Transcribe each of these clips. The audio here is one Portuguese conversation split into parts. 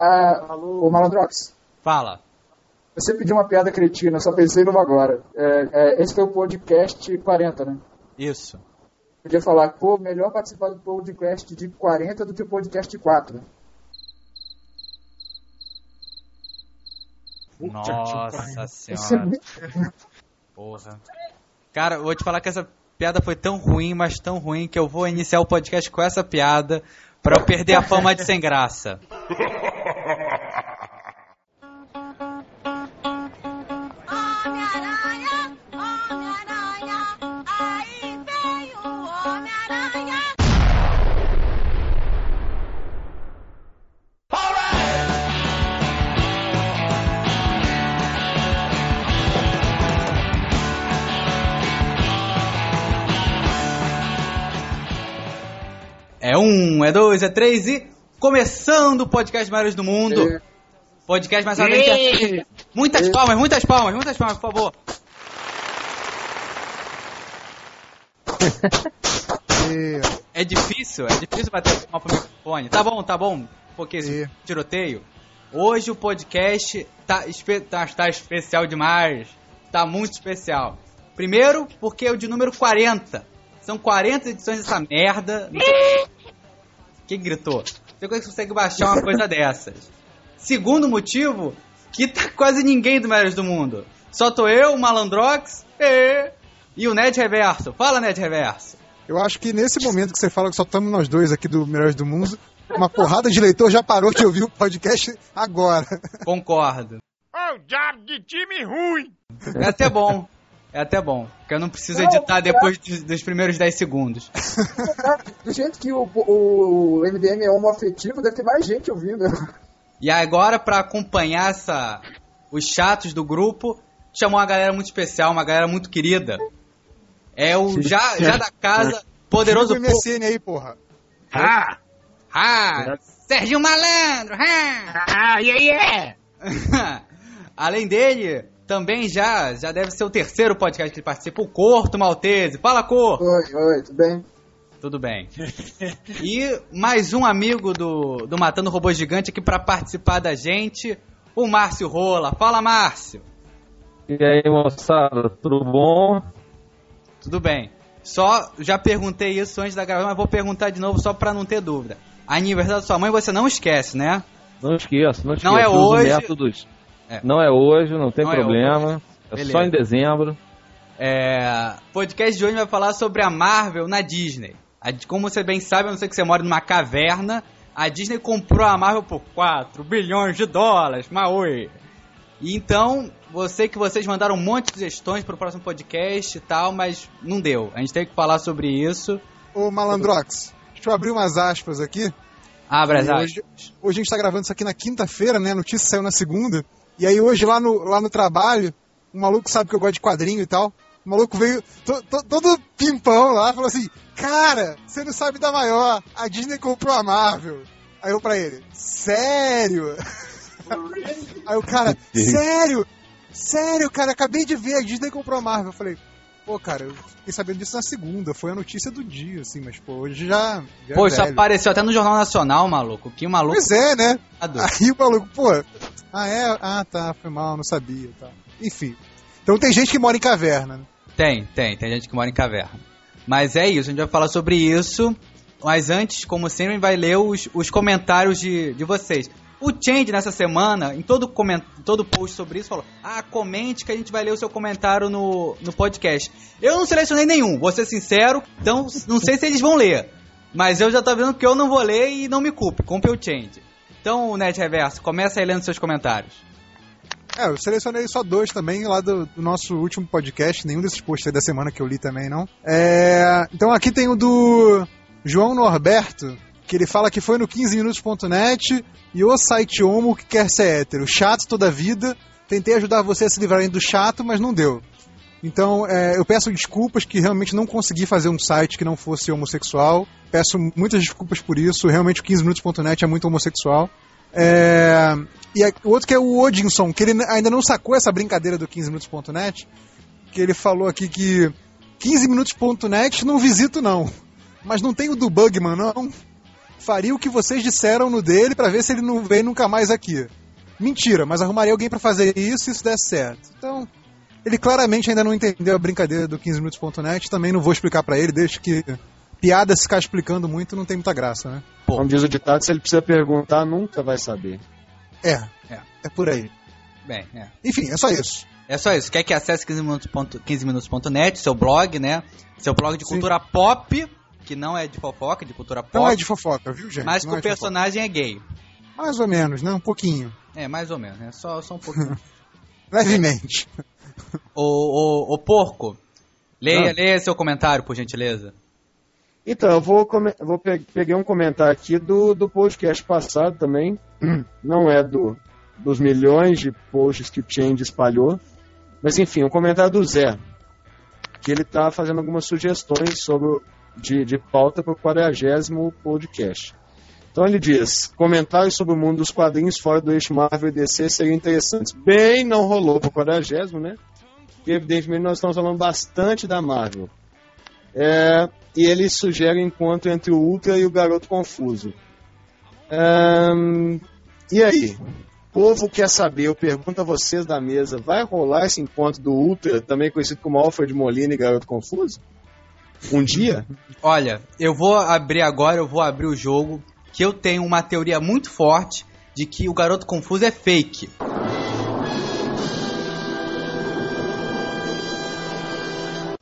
Ah, o Malandrox. Fala. Você pediu uma piada cretina, só pensei numa agora. É, é, esse foi o podcast 40, né? Isso. Podia falar, pô, melhor participar do podcast de 40 do que o podcast 4. Nossa é senhora. muito- Porra. Cara, eu vou te falar que essa piada foi tão ruim, mas tão ruim, que eu vou iniciar o podcast com essa piada pra eu perder a fama de sem graça. É é dois, é três e. Começando o podcast Maiores do Mundo. É. Podcast mais ardente. Muitas palmas, muitas palmas, muitas palmas, por favor. É difícil, é difícil bater palma pro microfone. Tá bom, tá bom. Porque esse E? tiroteio. Hoje o podcast tá, espe- tá, tá especial demais. Tá muito especial. Primeiro, porque é o de número 40. São 40 edições dessa merda. Quem gritou? Como é que você consegue baixar uma coisa dessas. Segundo motivo, que tá quase ninguém do Melhores do Mundo. Só tô eu, o Malandrox e, e o Ned Reverso. Fala, Ned Reverso. eu acho que nesse momento que você fala que só estamos nós dois aqui do Melhores do Mundo, uma porrada de leitor já parou de ouvir o podcast agora. Concordo. Ô, diabo de time ruim! É até bom. É até bom. Porque eu não preciso Não, editar é. depois de- dos primeiros 10 segundos. Do jeito que o, o MDM é homoafetivo, deve ter mais gente ouvindo. E agora, pra acompanhar essa, os chatos do grupo, chamou uma galera muito especial, uma galera muito querida. É o já, já da casa, poderoso Liga o. MSN aí, porra. Ah! Ah, Serginho Malandro! ah. Ah, e aí é? Além dele, também já, já deve ser o terceiro podcast que ele participa, o Corto Maltese. Fala, Corto! Oi, oi, tudo bem? Tudo bem. E mais um amigo do, do Matando Robô Gigante aqui pra participar da gente, o Márcio Rola. Fala, Márcio! E aí, moçada, tudo bom? Tudo bem. Só já perguntei isso antes da gravação, mas vou perguntar de novo só pra não ter dúvida. Aniversário da sua mãe você não esquece, né? Não esqueça, não esqueça. Não é hoje. métodos. É. Não é hoje, não tem Não é problema. É, Beleza. só em dezembro. É, podcast de hoje vai falar sobre a Marvel na Disney. A- como você bem sabe, a não ser que você mora numa caverna, a Disney comprou a Marvel por 4 bilhões de dólares, Maui. E então, você que vocês mandaram um monte de sugestões pro próximo podcast e tal, mas não deu. A gente teve que falar sobre isso. Ô, Malandrox, deixa eu abrir umas aspas aqui. Abra as E hoje, hoje a gente tá gravando isso aqui na quinta-feira, né? A notícia saiu na segunda. E aí hoje lá no, lá no trabalho, um maluco sabe que eu gosto de quadrinho e tal. O maluco veio to- to- todo pimpão lá, falou assim: Cara, você não sabe da maior, a Disney comprou a Marvel. Aí eu pra ele: Sério? Aí o cara: Sério? Sério, cara, acabei de ver, a Disney comprou a Marvel. Eu falei: Pô, cara, eu fiquei sabendo disso na segunda, foi a notícia do dia, assim, mas pô, hoje já. já Pô, é isso velho. apareceu até no Jornal Nacional, maluco. Que maluco. Pois é, né? Aí o maluco, pô, ah é? Ah tá, foi mal, não sabia tá. Enfim. Então tem gente que mora em caverna. né? Tem, tem, tem gente que mora em caverna. Mas é isso, a gente vai falar sobre isso. Mas antes, como sempre, a gente vai ler os, os comentários de, de vocês. O Change nessa semana, em todo, coment, todo post sobre isso, falou: Ah, comente que a gente vai ler o seu comentário no, no podcast. Eu não selecionei nenhum, vou ser sincero, então não sei se eles vão ler. Mas eu já tô vendo que eu não vou ler e não me culpe, culpe o Change. Então, Net Reverso, começa aí lendo seus comentários. É, eu selecionei só dois também lá do, do nosso último podcast, nenhum desses posts da semana que eu li também, não. É, então aqui tem o do João Norberto, que ele fala que foi no 15minutos.net e o site homo que quer ser hétero. Chato toda a vida, tentei ajudar você a se livrarem do chato, mas não deu. Então, é, eu peço desculpas que realmente não consegui fazer um site que não fosse homossexual. Peço muitas desculpas por isso. Realmente o 15minutos.net é muito homossexual. É, e o outro que é o Odinson, que ele ainda não sacou essa brincadeira do 15minutos.net, que ele falou aqui que 15minutos.net não visito não. Mas não tem o do Bugman, não? faria o que vocês disseram no dele pra ver se ele não vem nunca mais aqui. Mentira, mas arrumaria alguém pra fazer isso se isso der certo. Então, ele claramente ainda não entendeu a brincadeira do 15minutos.net, também não vou explicar pra ele, deixa que piada se ficar explicando muito não tem muita graça, né? Como diz o ditado, se ele precisa perguntar, nunca vai saber. É, É. é por aí. Bem, é. Enfim, é só isso. É só isso. Quer que acesse 15minutos.net, 15minutos.net, seu blog, né? Seu blog de Sim. cultura pop, que não é de fofoca, de cultura pop. Não é de fofoca, viu, gente? mas que Não o é de personagem é gay. fofoca. Mais ou menos, né? Um pouquinho. É, mais ou menos, né? Só, só um pouquinho. Levemente. Ô, ô, ô, porco, leia, Ah. leia seu comentário, por gentileza. Então, eu vou, vou pe peguei um comentário aqui do, do podcast passado também. Não é do, dos milhões de posts que o Change espalhou. Mas enfim, um comentário do Zé. Que ele está fazendo algumas sugestões sobre, o- de, de pauta para o 40 podcast. Então ele diz: comentários sobre o mundo dos quadrinhos fora do eixo Marvel e DC seriam interessantes. Bem, não rolou para o 40, né? Evidentemente nós estamos falando bastante da Marvel. É, e ele sugere encontro entre o Ultra e o Garoto Confuso. Ahn, e aí? O povo quer saber, eu pergunto a vocês da mesa, vai rolar esse encontro do Ultra, também conhecido como Alfred Molina e Garoto Confuso? Um dia? Olha, eu vou abrir agora, eu vou abrir o jogo, que eu tenho uma teoria muito forte de que o Garoto Confuso é fake.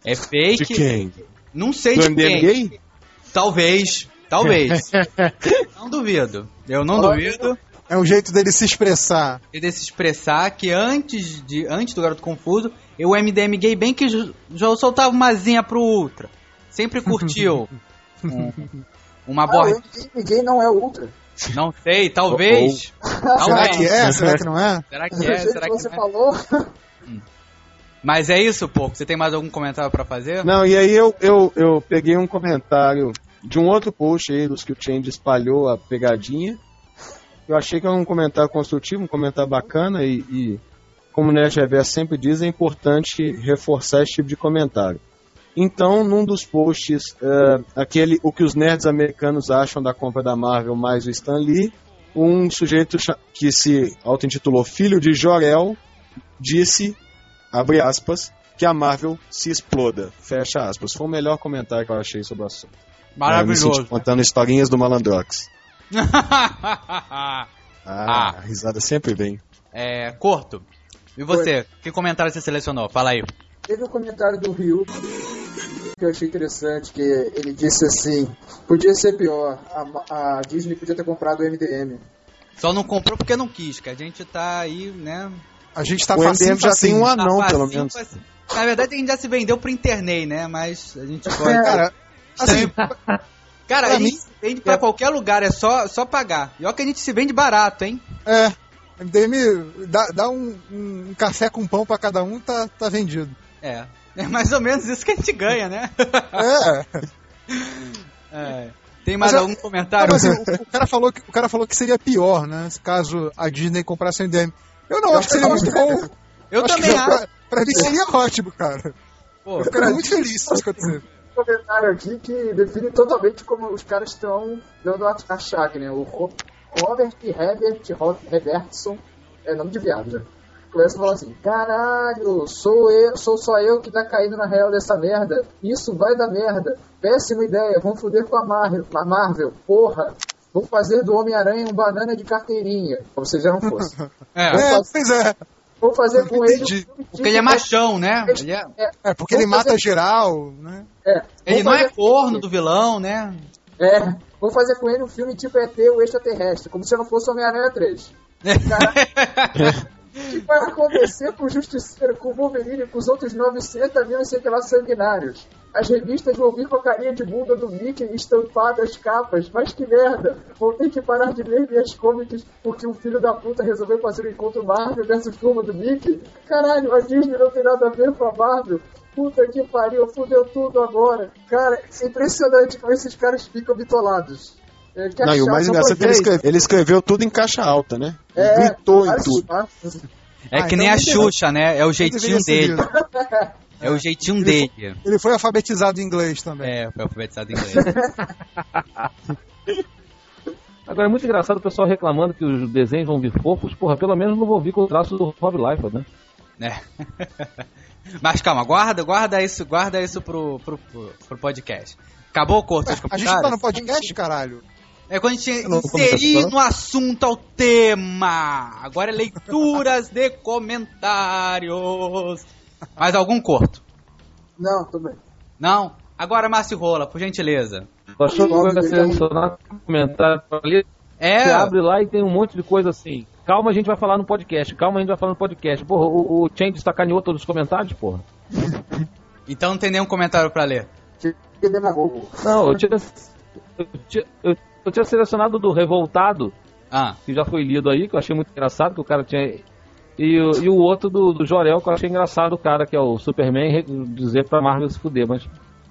É fake. De quem? Não sei Do de MDM quem. gay? Talvez, talvez. não duvido. Eu não Olha. duvido. É um jeito dele se expressar. E de se expressar que antes de antes do Garoto Confuso, eu, o MDM gay bem que já soltava uma zinha pro Ultra. Sempre curtiu um- uma Ah, borda. o MDM gay não é ultra. Não sei, talvez. Será Talvez. que é? Será que não é? Será que é? Será que que você é? falou. Mas é isso, pô. Você tem mais algum comentário pra fazer? Não, e aí eu, eu, eu peguei um comentário de um outro post aí, dos que o Change espalhou a pegadinha. Eu achei que era um comentário construtivo, um comentário bacana e, e como o Nerd Reverso sempre diz, é importante reforçar esse tipo de comentário. Então, num dos posts, eh, aquele o que os nerds americanos acham da compra da Marvel mais o Stan Lee, um sujeito que se auto-intitulou Filho de Jorel disse, abre aspas, que a Marvel se exploda, fecha aspas. Foi o melhor comentário que eu achei sobre o assunto. Me Maravilhoso. senti contando historinhas do Malandrox. Ah. Ah, a risada sempre vem. é, Corto. E você? Que comentário você selecionou? Fala aí. Teve um comentário do Ryu que eu achei interessante, que ele disse assim, podia ser pior, a, a Disney podia ter comprado o MDM. Só não comprou porque não quis, que a gente tá aí, né? A gente tá o facinho, MDM já tem um anão, tá pelo menos. Na verdade, a gente já se vendeu pro Internei, né? Mas a gente pode. Cara, assim, Cara, a gente mim- se vende pra qualquer lugar, é só, só pagar. E olha que a gente se vende barato, hein? é. MDM, dá, dá um, um café com pão pra cada um, tá, tá vendido. É. É mais ou menos isso que a gente ganha, né? É. É. Tem mais Mas algum Não, comentário? mas o, o cara falou que, o cara falou que seria pior, né? Caso a Disney comprasse o MDM. Eu não, acho que seria muito bom. Eu Acho também acho. Pra, pra mim seria ótimo, cara. Pô, Eu ficaria muito feliz se isso acontecer. Um comentário aqui que define totalmente como os caras estão dando a, a chave, né? O Ro- Robert Herbert Ro- Robertson, é nome de viado. Começa a falar assim, caralho, sou eu, sou só eu que tá caindo na real dessa merda. Isso vai dar merda. Péssima ideia, vamos foder com a Marvel, a Marvel, porra. Vamos fazer do Homem-Aranha um banana de carteirinha, como se já não fosse. é. É, pois é. Vamos fazer com ele um Porque ele é tipo- machão, né? Ele, é, É, porque ele Vamos mata fazer- geral, né? É, ele não é fazer- corno do vilão, né? É, vou fazer com ele um filme tipo ET, o extraterrestre, como se eu não fosse Homem-Aranha 3. O que vai acontecer com o Justiceiro, com o Wolverine e com os outros 900 mil, sei que lá, sanguinários? As revistas vão vir com a carinha de bunda do Mickey estampado as capas, mas que merda! Vou ter que parar de ler minhas comics porque um filho da puta resolveu fazer um encontro Marvel versus turma do Mickey? Caralho, a Disney não tem nada a ver com a Marvel. Puta que pariu, fudeu tudo agora. Cara, é impressionante como esses caras ficam bitolados. É, que Não, e o mais engraçado é que ele escreveu, ele escreveu tudo em caixa alta, né? Ele É, gritou em tudo. espaços. É Ah, que então nem a Xuxa, né? É o jeitinho dele. É o jeitinho Ele dele. Ele foi alfabetizado em inglês também. É, foi alfabetizado em inglês. Agora é muito engraçado o pessoal reclamando que os desenhos vão vir fofos. Porra, pelo menos não vou vir com o traço do Rob Liefeld, né? É. Mas calma, guarda, guarda isso, guarda isso pro, pro, pro, pro podcast. Acabou o corto dos A gente tá no comentários? podcast, caralho. É quando a gente inserir no assunto ao tema. Agora é leituras de comentários. Mais algum corto? Não, tô bem. Não? Agora, Márcio Rola, por gentileza. Tu achou que vai selecionar comentário ali? Você É, abre lá e tem um monte de coisa assim. Calma, a gente vai falar no podcast. Calma, a gente vai falar no podcast. Porra, o, o Change sacaneou todos os comentários, porra. então não tem nenhum comentário pra ler. Não, eu tinha, eu tinha, eu, eu tinha selecionado do Revoltado, Ah, que já foi lido aí, que eu achei muito engraçado, que o cara tinha. E, o- e o outro do, do Jorel, que eu achei engraçado, o cara que é o Superman, dizer pra Marvel se fuder, mas.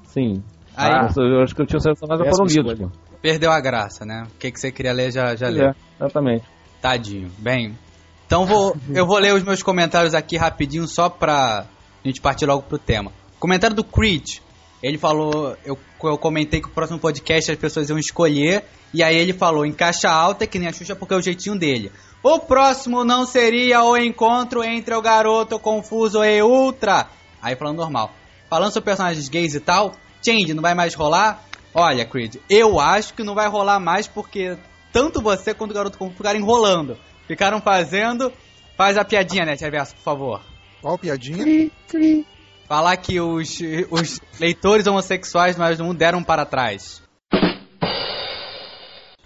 Sim. Aí. Ah, eu acho que eu tinha selecionado já foram lidos. perdeu a graça, né? O que, que você queria ler já, já leu. É, exatamente. Tadinho. Bem, então vou, eu vou ler os meus comentários aqui rapidinho só pra gente partir logo pro tema. Comentário do Creed. Ele falou, eu, eu comentei que o próximo podcast as pessoas iam escolher, e aí ele falou em caixa alta, que nem a Xuxa, porque é o jeitinho dele. O próximo não seria o encontro entre o garoto confuso e Ultra. Aí falando normal. Falando sobre personagens gays e tal, Change, não vai mais rolar? Olha, Creed, eu acho que não vai rolar mais porque tanto você quanto o garoto confuso ficaram enrolando. Ficaram fazendo. Faz a piadinha, né, Reverso, por favor. Qual piadinha? Falar que os, os leitores homossexuais Mais do Mundo deram para trás.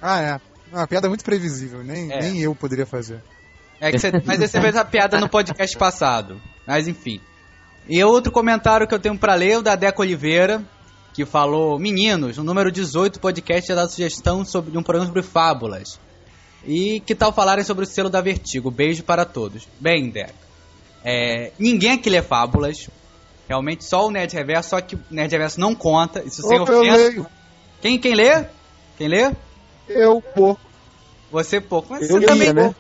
Ah, é. Uma piada muito previsível, nem, É. nem eu poderia fazer. É que você, mas você fez a piada no podcast passado. Mas enfim. E outro comentário que eu tenho pra ler é o da Deca Oliveira, que falou: Meninos, no número 18 do podcast já dá sugestão sobre, de um programa sobre fábulas. E que tal falarem sobre o selo da Vertigo? Beijo para todos. Bem, Deca. É, ninguém aqui lê fábulas. Realmente só o Nerd Reverso, só que o Nerd Reverso não conta. Isso sem Opa, eu ofensa. leio. Quem, quem lê? Quem lê? Eu, pô. Você pouco. Mas Eu você também. né?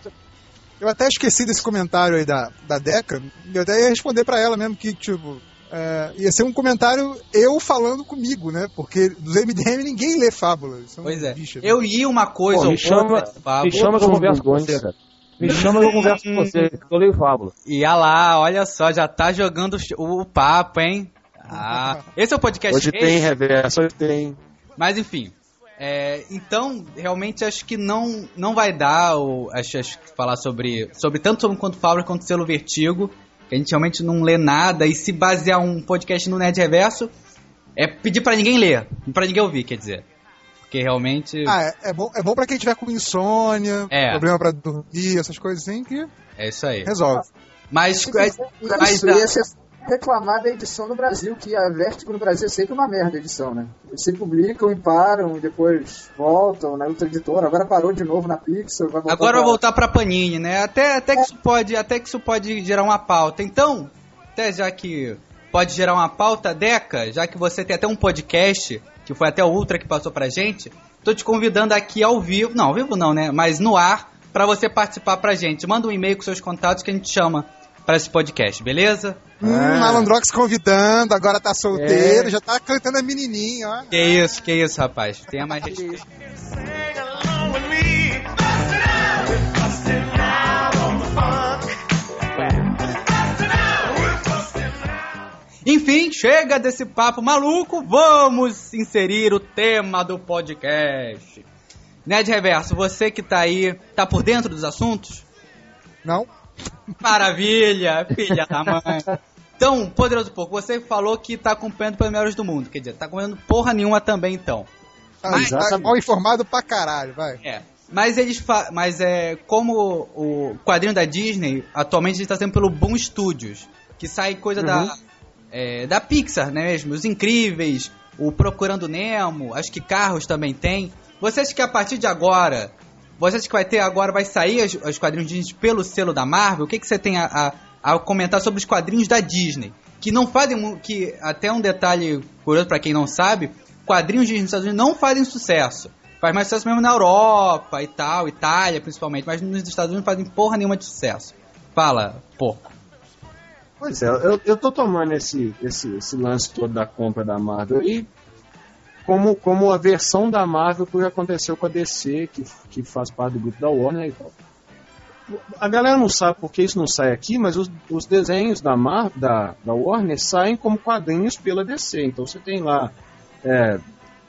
Eu até esqueci desse comentário aí da, da Deca. Eu até ia responder pra ela mesmo que, tipo, é, ia ser um comentário eu falando comigo, né? Porque dos MDM ninguém lê fábulas. São Pois é. bichas, Eu li uma coisa Pô, ou me chama, outra fábula. me chama que eu converso com você, cara. Me chama que eu converso com você, que eu leio fábula. E ah lá, olha só, já tá jogando o, o papo, hein? Ah, esse é o podcast Hoje tem reverso, hoje tem. Mas enfim. é, então, realmente acho que não, não vai dar o, acho, acho que falar sobre, sobre tanto sobre quanto Fábula quanto selo Vertigo. Que a gente realmente não lê nada e se basear um podcast no Nerd Reverso é pedir pra ninguém ler, pra ninguém ouvir, quer dizer. Porque realmente Ah, é, é bom, é bom pra quem tiver com insônia, É. problema pra dormir, essas coisas assim, que é isso aí. resolve. Mas, é, mas isso dá- ia ser reclamar da edição no Brasil, que a Vertigo no Brasil é sempre uma merda a edição, né? Eles se publicam e param, e depois voltam na outra editora, agora parou de novo na Pixel, vai voltar Agora vai pra- voltar pra Panini, né? Até, até, que isso pode, até que isso pode gerar uma pauta. Então, até já que pode gerar uma pauta, Deca, já que você tem até um podcast, que foi até o Ultra que passou pra gente, tô te convidando aqui ao vivo, não, ao vivo não, né? Mas no ar, pra você participar pra gente. Manda um e-mail com seus contatos que a gente chama pra esse podcast, beleza? Hum, Ah. Malandrox convidando, agora tá solteiro, já tá cantando a menininha, ó. Que isso, que isso, rapaz. Tenha mais respeito. Enfim, chega desse papo maluco, vamos inserir o tema do podcast. Ned Reverso, você que tá aí, tá por dentro dos assuntos? Não? Maravilha, filha da mãe. Então, Poderoso Pouco, você falou que tá acompanhando melhores do mundo. Quer dizer, tá acompanhando porra nenhuma também, então. Tá, Mas- tá mal informado pra caralho, vai. É. Mas eles mas é como o quadrinho da Disney atualmente está sendo pelo Boom Studios, que sai coisa da é, da Pixar, né mesmo? Os Incríveis, o Procurando Nemo, acho que Carros também tem. Você acha que a partir de agora, você acha que vai ter agora vai sair as- os quadrinhos Disney pelo selo da Marvel? O que que você tem a, a, a comentar sobre os quadrinhos da Disney? Que não fazem que até um detalhe curioso para quem não sabe, quadrinhos Disney nos Estados Unidos não fazem sucesso. Faz mais sucesso mesmo na Europa e tal, Itália principalmente, mas nos Estados Unidos não fazem porra nenhuma de sucesso. Fala, porco. Pois é, eu, eu tô tomando esse, esse, esse lance todo da compra da Marvel e como, como a versão da Marvel que aconteceu com a DC, que, que faz parte do grupo da Warner e tal. A galera não sabe porque isso não sai aqui, mas os, os desenhos da, Mar, da, da Warner saem como quadrinhos pela DC. Então você tem lá, é,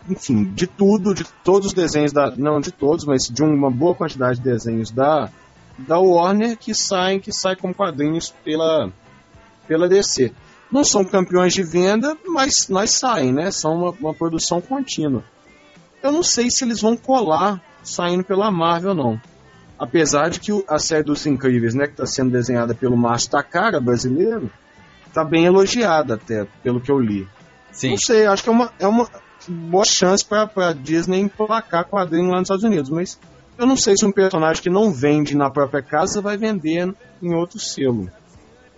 enfim, de tudo, de todos os desenhos da. Não de todos, mas de uma boa quantidade de desenhos da, da Warner que saem, que saem como quadrinhos pela, pela DC. Não são campeões de venda, mas nós saem, né? São uma, uma produção contínua. Eu não sei se eles vão colar saindo pela Marvel ou não. Apesar de que a série dos Incríveis, né, que está sendo desenhada pelo Márcio Takara, brasileiro, tá bem elogiada até, pelo que eu li. Sim. Não sei, acho que é uma, é uma boa chance para a Disney emplacar quadrinho lá nos Estados Unidos, mas eu não sei se um personagem que não vende na própria casa vai vender em outro selo.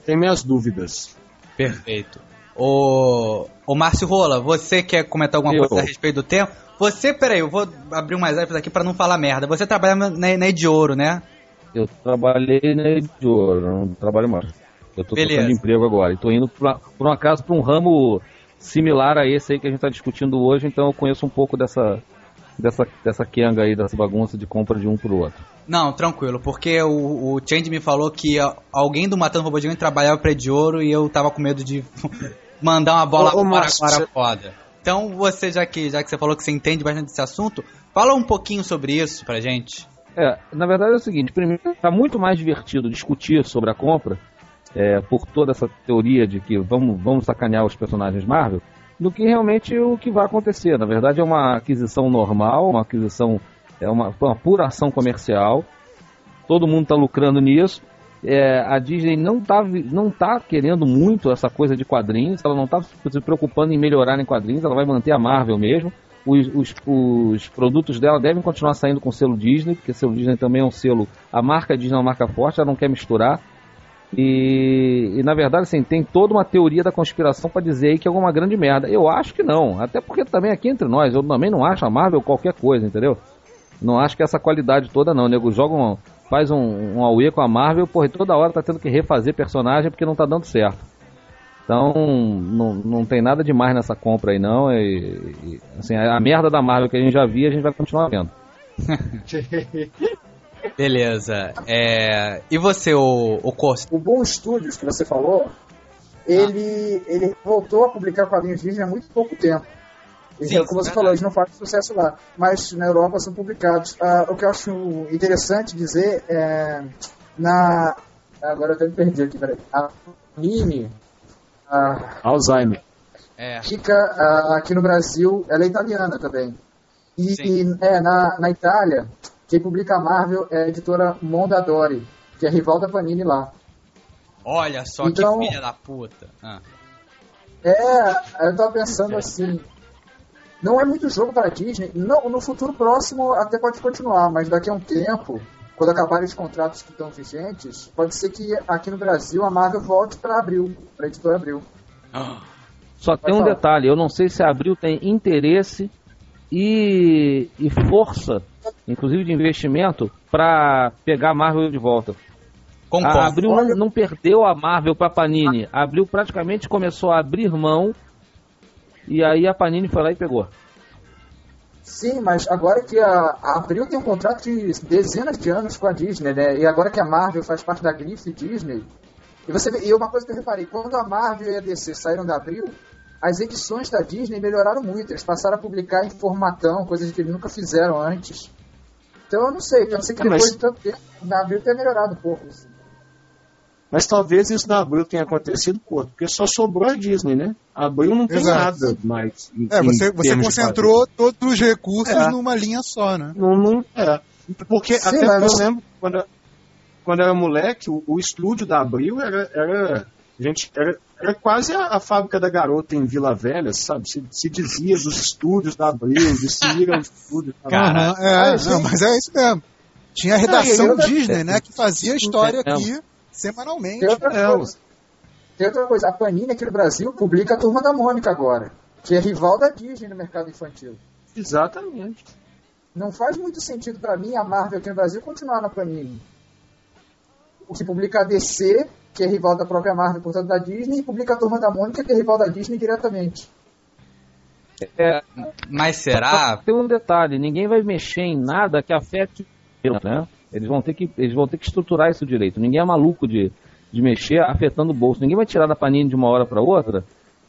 Tem minhas dúvidas. Perfeito. O, o Márcio Rola, você quer comentar alguma Eu. coisa a respeito do tempo? Você, peraí, eu vou abrir umas aspas aqui pra não falar merda. Você trabalha na, na de ouro, né? Eu trabalhei na de ouro, não trabalho mais. Eu tô Beleza. trocando emprego agora. E tô indo, pra, por um acaso, para um ramo similar a esse aí que a gente tá discutindo hoje, então eu conheço um pouco dessa, dessa, dessa quenga aí, dessa bagunça de compra de um pro outro. Não, tranquilo, porque o, o Change me falou que alguém do Matando Robô Gigante trabalhava pra de ouro e eu tava com medo de mandar uma bola Ô, para para foda. Então, você, já que, já que você falou que você entende bastante desse assunto, fala um pouquinho sobre isso pra gente. É, na verdade é o seguinte, primeiro, tá muito mais divertido discutir sobre a compra, é, por toda essa teoria de que vamos, vamos sacanear os personagens Marvel, do que realmente o que vai acontecer. Na verdade é uma aquisição normal, uma aquisição, é uma, uma pura ação comercial, todo mundo está lucrando nisso. É, a Disney não está não tá querendo muito essa coisa de quadrinhos, ela não está se preocupando em melhorar em quadrinhos, ela vai manter a Marvel mesmo. Os, os, os produtos dela devem continuar saindo com selo Disney, porque selo Disney também é um selo. A marca Disney é uma marca forte, ela não quer misturar. E, e, na verdade, assim, tem toda uma teoria da conspiração para dizer que é alguma grande merda. Eu acho que não, até porque também aqui entre nós, eu também não acho a Marvel qualquer coisa, entendeu? Não acho que essa qualidade toda não, o nego joga um, faz um, um AUE com a Marvel, porra, e toda hora tá tendo que refazer personagem porque não tá dando certo. Então, não, não tem nada demais nessa compra aí não, e, e, assim, a, merda da Marvel que a gente já via, a gente vai continuar vendo. Beleza. É, E você, o, o Costa? O Bom Studios, que você falou, ele, ele voltou a publicar quadrinhos Disney há muito pouco tempo. Sim, como você falou, eles não fazem sucesso lá, mas na Europa são publicados. Ah, o que eu acho interessante dizer é. Na. Agora eu até me perdi aqui, peraí. A Mini, a Alzheimer. É. fica aqui no Brasil, ela é italiana também. E, e, é, na, na Itália, quem publica a Marvel é a editora Mondadori, que é rival da Panini lá. Olha só Então- que filha da puta. Ah. É, eu tava pensando assim. Não é muito jogo para a Disney. Não, no futuro próximo até pode continuar, mas daqui a um tempo, quando acabarem os contratos que estão vigentes, pode ser que aqui no Brasil a Marvel volte para Abril, para editora Abril. Só tem um falar. detalhe, eu não sei se a Abril tem interesse e, e força, inclusive de investimento, para pegar a Marvel de volta. Concordo. A Abril não, não perdeu a Marvel para Panini. A Abril praticamente começou a abrir mão e aí a Panini foi lá e pegou. Sim, mas agora que a, a Abril tem um contrato de dezenas de anos com a Disney, né? E agora que a Marvel faz parte da grife Disney. E você vê, e uma coisa que eu reparei, quando a Marvel e a DC saíram da Abril, as edições da Disney melhoraram muito. Eles passaram a publicar em formatão, coisas que eles nunca fizeram antes. Então eu não sei, eu não sei que É, mas- depois de tanto tempo, na Abril tenha melhorado um pouco. assim. Mas talvez isso na Abril tenha acontecido, pô, porque só sobrou a Disney, né? A Abril não tem Exato. nada mais. em- É, você, você de concentrou todos os recursos É. numa linha só, né? Não, não, é. Porque Sim, até mas- eu lembro, quando, quando eu era moleque, o, o estúdio da Abril era. era gente, era, era quase a, a fábrica da garota em Vila Velha, sabe? Se, se dizia dos estúdios da Abril, dizia os estúdios da Cara, Aham, é, ah, não, mas é isso mesmo. Tinha a redação outra- Disney, né? Que fazia a história É. aqui semanalmente. Tem outra É, coisa. Tem outra coisa, a Panini aqui no Brasil publica a Turma da Mônica agora, que é rival da Disney no mercado infantil. Exatamente. Não faz muito sentido pra mim a Marvel aqui no Brasil continuar na Panini. O que publica a DC, que é rival da própria Marvel, portanto da Disney, e publica a Turma da Mônica, que é rival da Disney diretamente. É, Mas será? Tem um detalhe, ninguém vai mexer em nada que afete o né? Eles vão ter que, eles vão ter que estruturar isso direito. Ninguém é maluco de, de mexer afetando o bolso. Ninguém vai tirar da Panini de uma hora para outra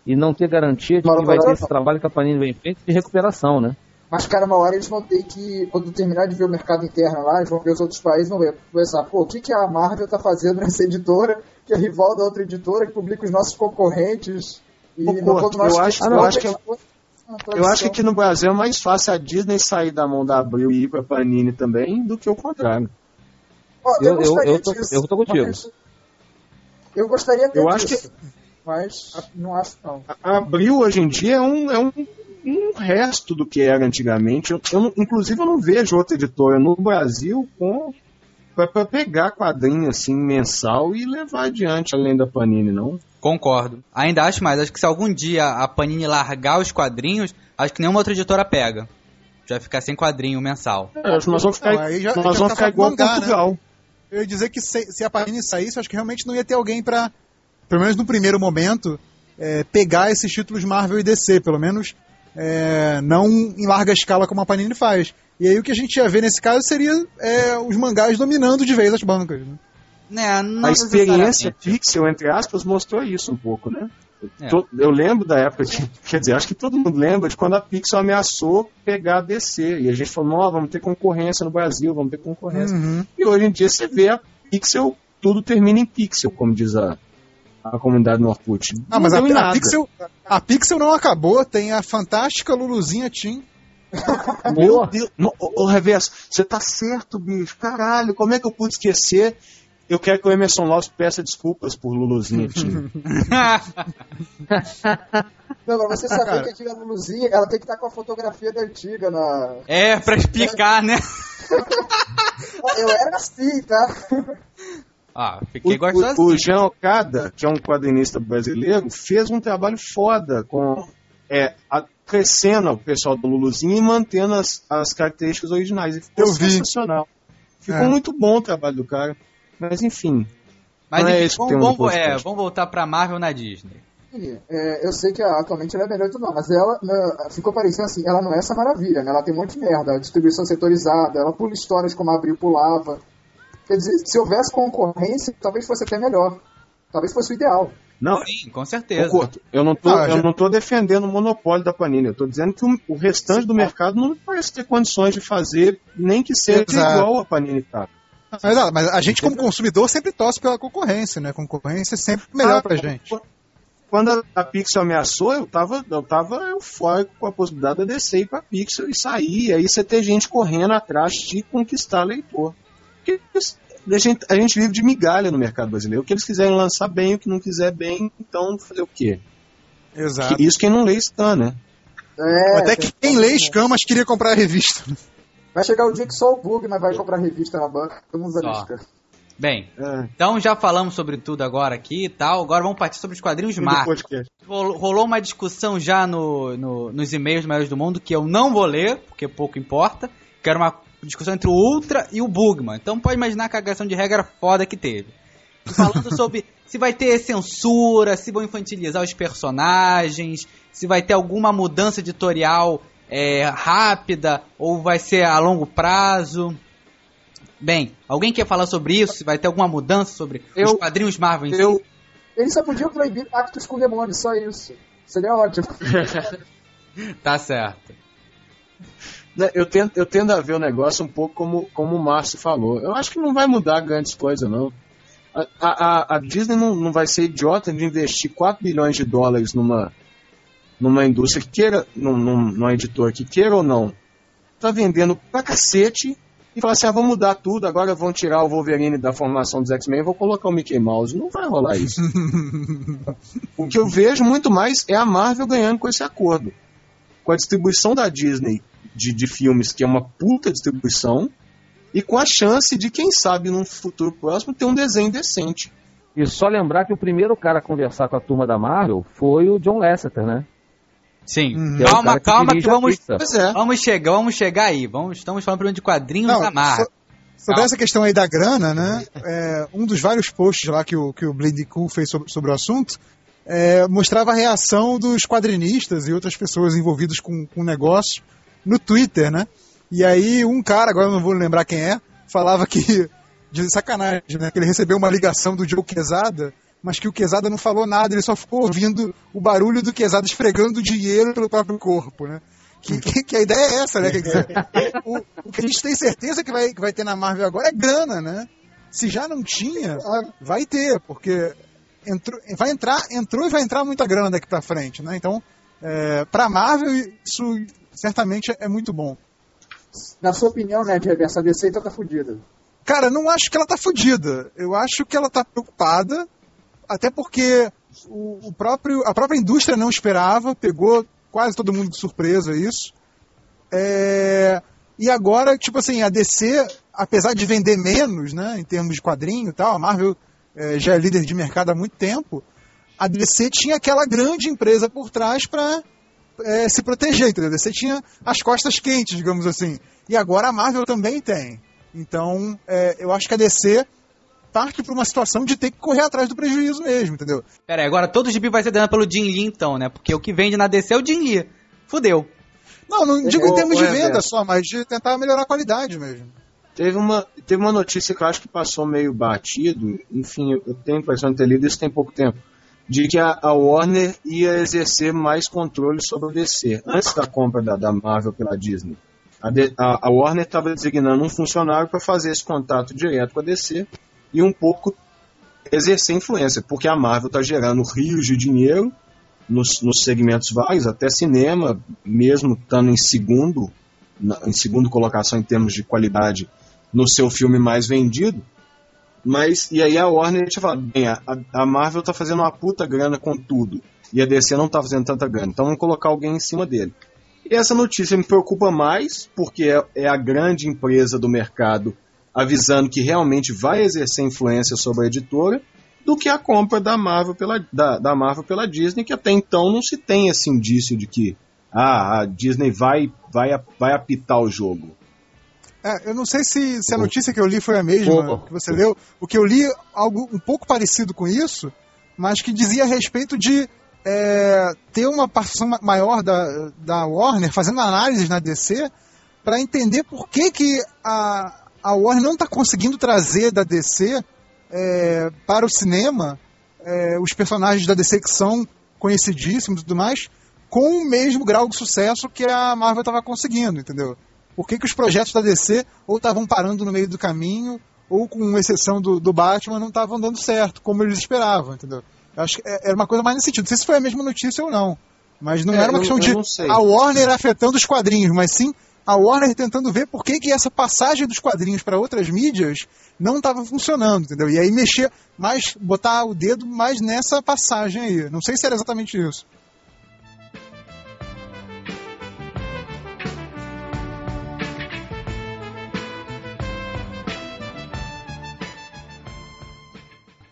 e não ter garantia de que vai ter esse trabalho que a Panini vem feito de recuperação, né? Mas, cara, uma hora eles vão ter que, quando terminar de ver o mercado interno lá, eles vão ver os outros países, vão ver, pensar, pô, o que, que a Marvel tá fazendo nessa editora, que é rival da outra editora, que publica os nossos concorrentes, e Ô, não Couto, quando nós eu acho- eu acho que- uma Eu acho que aqui no Brasil é mais fácil a Disney sair da mão da Abril e ir pra Panini também do que o contrário. Ó, Eu- eu- gostaria eu tô- disso, eu tô contigo. Eu gostaria até Eu acho disso, mas não acho não. A Abril hoje em dia é um, é um, um resto do que era antigamente. Eu, eu inclusive eu não vejo outra editora no Brasil com pra, pra pegar quadrinho assim mensal e levar adiante além da Panini, não. Concordo. Ainda acho mais. Acho que se algum dia a Panini largar os quadrinhos, acho que nenhuma outra editora pega. Já ficar sem quadrinho mensal. É, nós vamos ficar, Não, aí já- nós vamos tá ficar igual mangá, né? Portugal. Eu ia dizer que se, se a Panini saísse, eu acho que realmente não ia ter alguém pra, pelo menos no primeiro momento, é, pegar esses títulos Marvel e DC, pelo menos é, não em larga escala como a Panini faz. E aí o que a gente ia ver nesse caso seria é, os mangás dominando de vez as bancas. né? Né, não A experiência. Pixel, entre aspas, mostrou isso um pouco, né? É. Eu lembro da época, de, quer dizer, acho que todo mundo lembra de quando a Pixel ameaçou pegar a DC. E a gente falou, não, vamos ter concorrência no Brasil, vamos ter concorrência. Uhum. E hoje em dia você vê a Pixel, tudo termina em Pixel, como diz a, a comunidade no Orkut. Ah, mas a, a nada. Pixel, a Pixel não acabou, tem a fantástica Luluzinha Tim. Meu Deus, ô, ô, Reverso, você tá certo, bicho. Caralho, como é que eu pude esquecer? Eu quero que o Emerson Lopes peça desculpas por Luluzinha, tio. Não, mas você saber Cara. que a Luluzinha, ela tem que estar com a fotografia da antiga na... é, pra explicar, né? Eu era assim, tá? O, fiquei gostoso. o, o Jean Okada, que é um quadrinista brasileiro, fez um trabalho foda com é, a- crescendo o pessoal do Luluzinho e mantendo as, as características originais. E ficou Eu vi. sensacional. Ficou É. muito bom o trabalho do cara. Mas enfim. Mas é enfim, esse o vamos, do vamos, é, vamos voltar pra Marvel na Disney. É, eu sei que a- atualmente ela é melhor de tudo, mas ela né, ficou parecendo assim, ela não é essa maravilha, né? Ela tem um monte de merda, a distribuição setorizada, ela pula histórias como a Abril pulava. Quer dizer, se houvesse concorrência, talvez fosse até melhor. Talvez fosse o ideal. Não, Sim, com certeza. Eu não tô, Ah, eu já- não tô defendendo o monopólio da Panini. Eu tô dizendo que o, o restante do mercado não parece ter condições de fazer, nem que seja Exato. igual a Panini tá. Mas, mas a gente, como consumidor, sempre torce pela concorrência, né? Concorrência é sempre melhor Ah, pra gente. Quando a, a Pixel ameaçou, eu tava, eu tava eufórico com a possibilidade de descer ir pra Pixel e sair. E aí você ter gente correndo atrás de conquistar leitor. Porque a gente, a gente vive de migalha no mercado brasileiro. O que eles quiserem lançar bem, o que não quiser bem, então fazer o quê? Exato. Que- Isso quem não lê Stan, né? É, Até que quem lê Escamas queria comprar a revista. Vai chegar o dia que só o Bugman vai comprar revista na banca, todo mundo. Bem, É, então já falamos sobre tudo agora aqui e tal. Agora vamos partir sobre os quadrinhos Marvel. Rolou rolou uma discussão já no, no- nos e-mails maiores do mundo que eu não vou ler, porque pouco importa. Que era uma discussão entre o Ultra e o Bugman. Então pode imaginar a cagação de regra foda que teve. E Falando sobre se vai ter censura, se vão infantilizar os personagens, se vai ter alguma mudança editorial é, rápida ou vai ser a longo prazo. Bem, alguém quer falar sobre isso? Se vai ter alguma mudança sobre os Eu- quadrinhos Marvel em si? Eu, Eles só podiam proibir pactos com demônios, só isso. Seria ótimo. Tá certo. Né, Eu tento, eu tendo a ver o negócio um pouco como, como o Márcio falou. Eu acho que não vai mudar grandes coisas, não. A, a, a Disney não, não vai ser idiota de investir 4 bilhões de dólares numa, numa indústria que queira, num, num, numa editora que queira ou não, tá vendendo pra cacete e falar assim, ah, vamos mudar tudo, agora vão tirar o Wolverine da formação dos X-Men e vou colocar o Mickey Mouse. Não vai rolar isso. o que eu vejo muito mais é a Marvel ganhando com esse acordo. Com a distribuição da Disney de, de filmes, que é uma puta distribuição, e com a chance de, quem sabe, num futuro próximo, ter um desenho decente. E só lembrar que o primeiro cara a conversar com a turma da Marvel foi o John Lasseter, né? Sim. Uhum. É Calma, que calma que vamos, é. vamos chegar, vamos chegar aí. Vamos, estamos falando primeiro de quadrinhos Não, da Marvel. so- sobre Calma. essa questão aí da grana, né? é, um dos vários posts lá que o, que o Bleed Cool fez sobre, sobre o assunto, é, mostrava a reação dos quadrinistas e outras pessoas envolvidas com, com o negócio no Twitter, né? E aí um cara, agora não vou lembrar quem é, falava que, de sacanagem, né? Que ele recebeu uma ligação do Joe Quesada, mas que o Quesada não falou nada, ele só ficou ouvindo o barulho do Quesada esfregando dinheiro pelo próprio corpo, né? Que, que, que a ideia é essa, né? Dizer, o, o que a gente tem certeza que vai, que vai ter na Marvel agora é grana, né? Se já não tinha, vai ter, porque entrou, vai entrar, entrou e vai entrar muita grana daqui pra frente, né? Então, é, pra Marvel, isso certamente é muito bom. Na sua opinião, né, Diego, essa DC então tá fudida. Cara, não acho que ela tá fodida. Eu acho que ela tá preocupada, até porque o, o próprio, a própria indústria não esperava, pegou quase todo mundo de surpresa isso. É, e agora, tipo assim, a DC, apesar de vender menos, né, em termos de quadrinho e tal, a Marvel é, já é líder de mercado há muito tempo, a DC tinha aquela grande empresa por trás para é, se proteger, entendeu? A DC tinha as costas quentes, digamos assim. E agora a Marvel também tem. Então, é, eu acho que a DC parte para uma situação de ter que correr atrás do prejuízo mesmo, entendeu? Pera aí, agora todo gibi vai ser dado pelo Jin Lee então, né? Porque o que vende na DC é o Jin Lee. Fudeu. Não, não digo em termos de venda só, mas de tentar melhorar a qualidade mesmo. Teve uma, teve uma notícia que eu acho que passou meio batido, enfim, eu tenho a impressão de ter lido isso tem pouco tempo, de que a, a Warner ia exercer mais controle sobre o DC, antes da compra da, da Marvel pela Disney. A, D- a- a Warner estava designando um funcionário para fazer esse contato direto com a DC e um pouco exercer influência, porque a Marvel está gerando rios de dinheiro nos, nos segmentos vários, até cinema, mesmo estando em segundo, na- em segundo colocação em termos de qualidade no seu filme mais vendido. Mas, e aí a Warner tinha falado, bem, a, a Marvel tá fazendo uma puta grana com tudo. E a DC não tá fazendo tanta grana. Então vamos colocar alguém em cima dele. E essa notícia me preocupa mais, porque é, é a grande empresa do mercado avisando que realmente vai exercer influência sobre a editora, do que a compra da Marvel pela, da, da Marvel pela Disney, que até então não se tem esse indício de que ah, a Disney vai, vai, vai apitar o jogo. É, eu não sei se, se a notícia que eu li foi a mesma que você leu. O que eu li, algo um pouco parecido com isso, mas que dizia a respeito de é, ter uma participação ma- maior da, da Warner fazendo análises na DC para entender por que, que a, a Warner não está conseguindo trazer da DC é, para o cinema é, os personagens da DC que são conhecidíssimos e tudo mais, com o mesmo grau de sucesso que a Marvel estava conseguindo, entendeu? Por que, que os projetos da DC ou estavam parando no meio do caminho, ou com exceção do, do Batman, não estavam dando certo, como eles esperavam, entendeu? Eu acho que é- era uma coisa mais nesse sentido. Não sei se foi a mesma notícia ou não. Mas não É, era uma eu- questão eu de a Warner afetando os quadrinhos, mas sim a Warner tentando ver por que, que essa passagem dos quadrinhos para outras mídias não estava funcionando, entendeu? E aí mexer mais, botar o dedo mais nessa passagem aí. Não sei se era exatamente isso.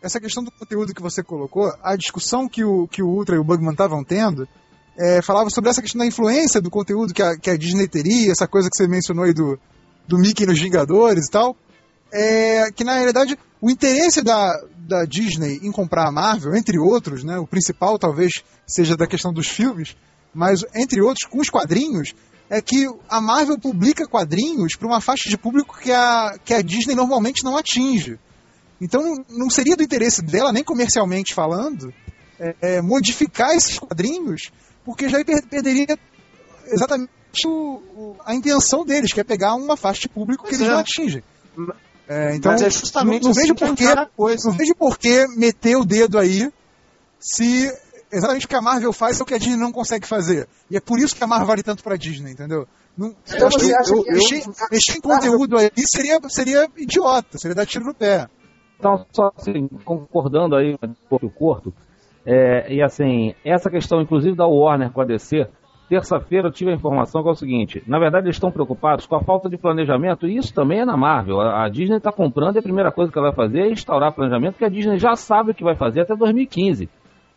Essa questão do conteúdo que você colocou, a discussão que o, que o Ultra e o Bugman estavam tendo, é, falava sobre essa questão da influência do conteúdo que a, que a Disney teria, essa coisa que você mencionou aí do, do Mickey nos Vingadores e tal. É, que na realidade o interesse da, da Disney em comprar a Marvel, entre outros, né, o principal talvez seja da questão dos filmes, mas entre outros, com os quadrinhos, é que a Marvel publica quadrinhos para uma faixa de público que a, que a Disney normalmente não atinge. Então não seria do interesse dela, nem comercialmente falando, é, é, modificar esses quadrinhos, porque já per- perderia exatamente o- o- a intenção deles, que é pegar uma faixa de público que Pois eles é. não atingem. É, então, Mas é justamente não, não assim vejo que por que, encara a coisa. não vejo por que meter o dedo aí se exatamente o que a Marvel faz é o que a Disney não consegue fazer. E é por isso que a Marvel vale tanto pra Disney, entendeu? Não, Então eu que eu- que- mexer, mexer em conteúdo aí seria, seria idiota, seria dar tiro no pé. Então, só assim, concordando aí um pouco curto, é, e assim, essa questão inclusive da Warner com a DC, terça-feira eu tive a informação que é o seguinte, na verdade eles estão preocupados com a falta de planejamento, e isso também é na Marvel, a, a Disney está comprando e a primeira coisa que ela vai fazer é instaurar planejamento, que a Disney já sabe o que vai fazer até 2015,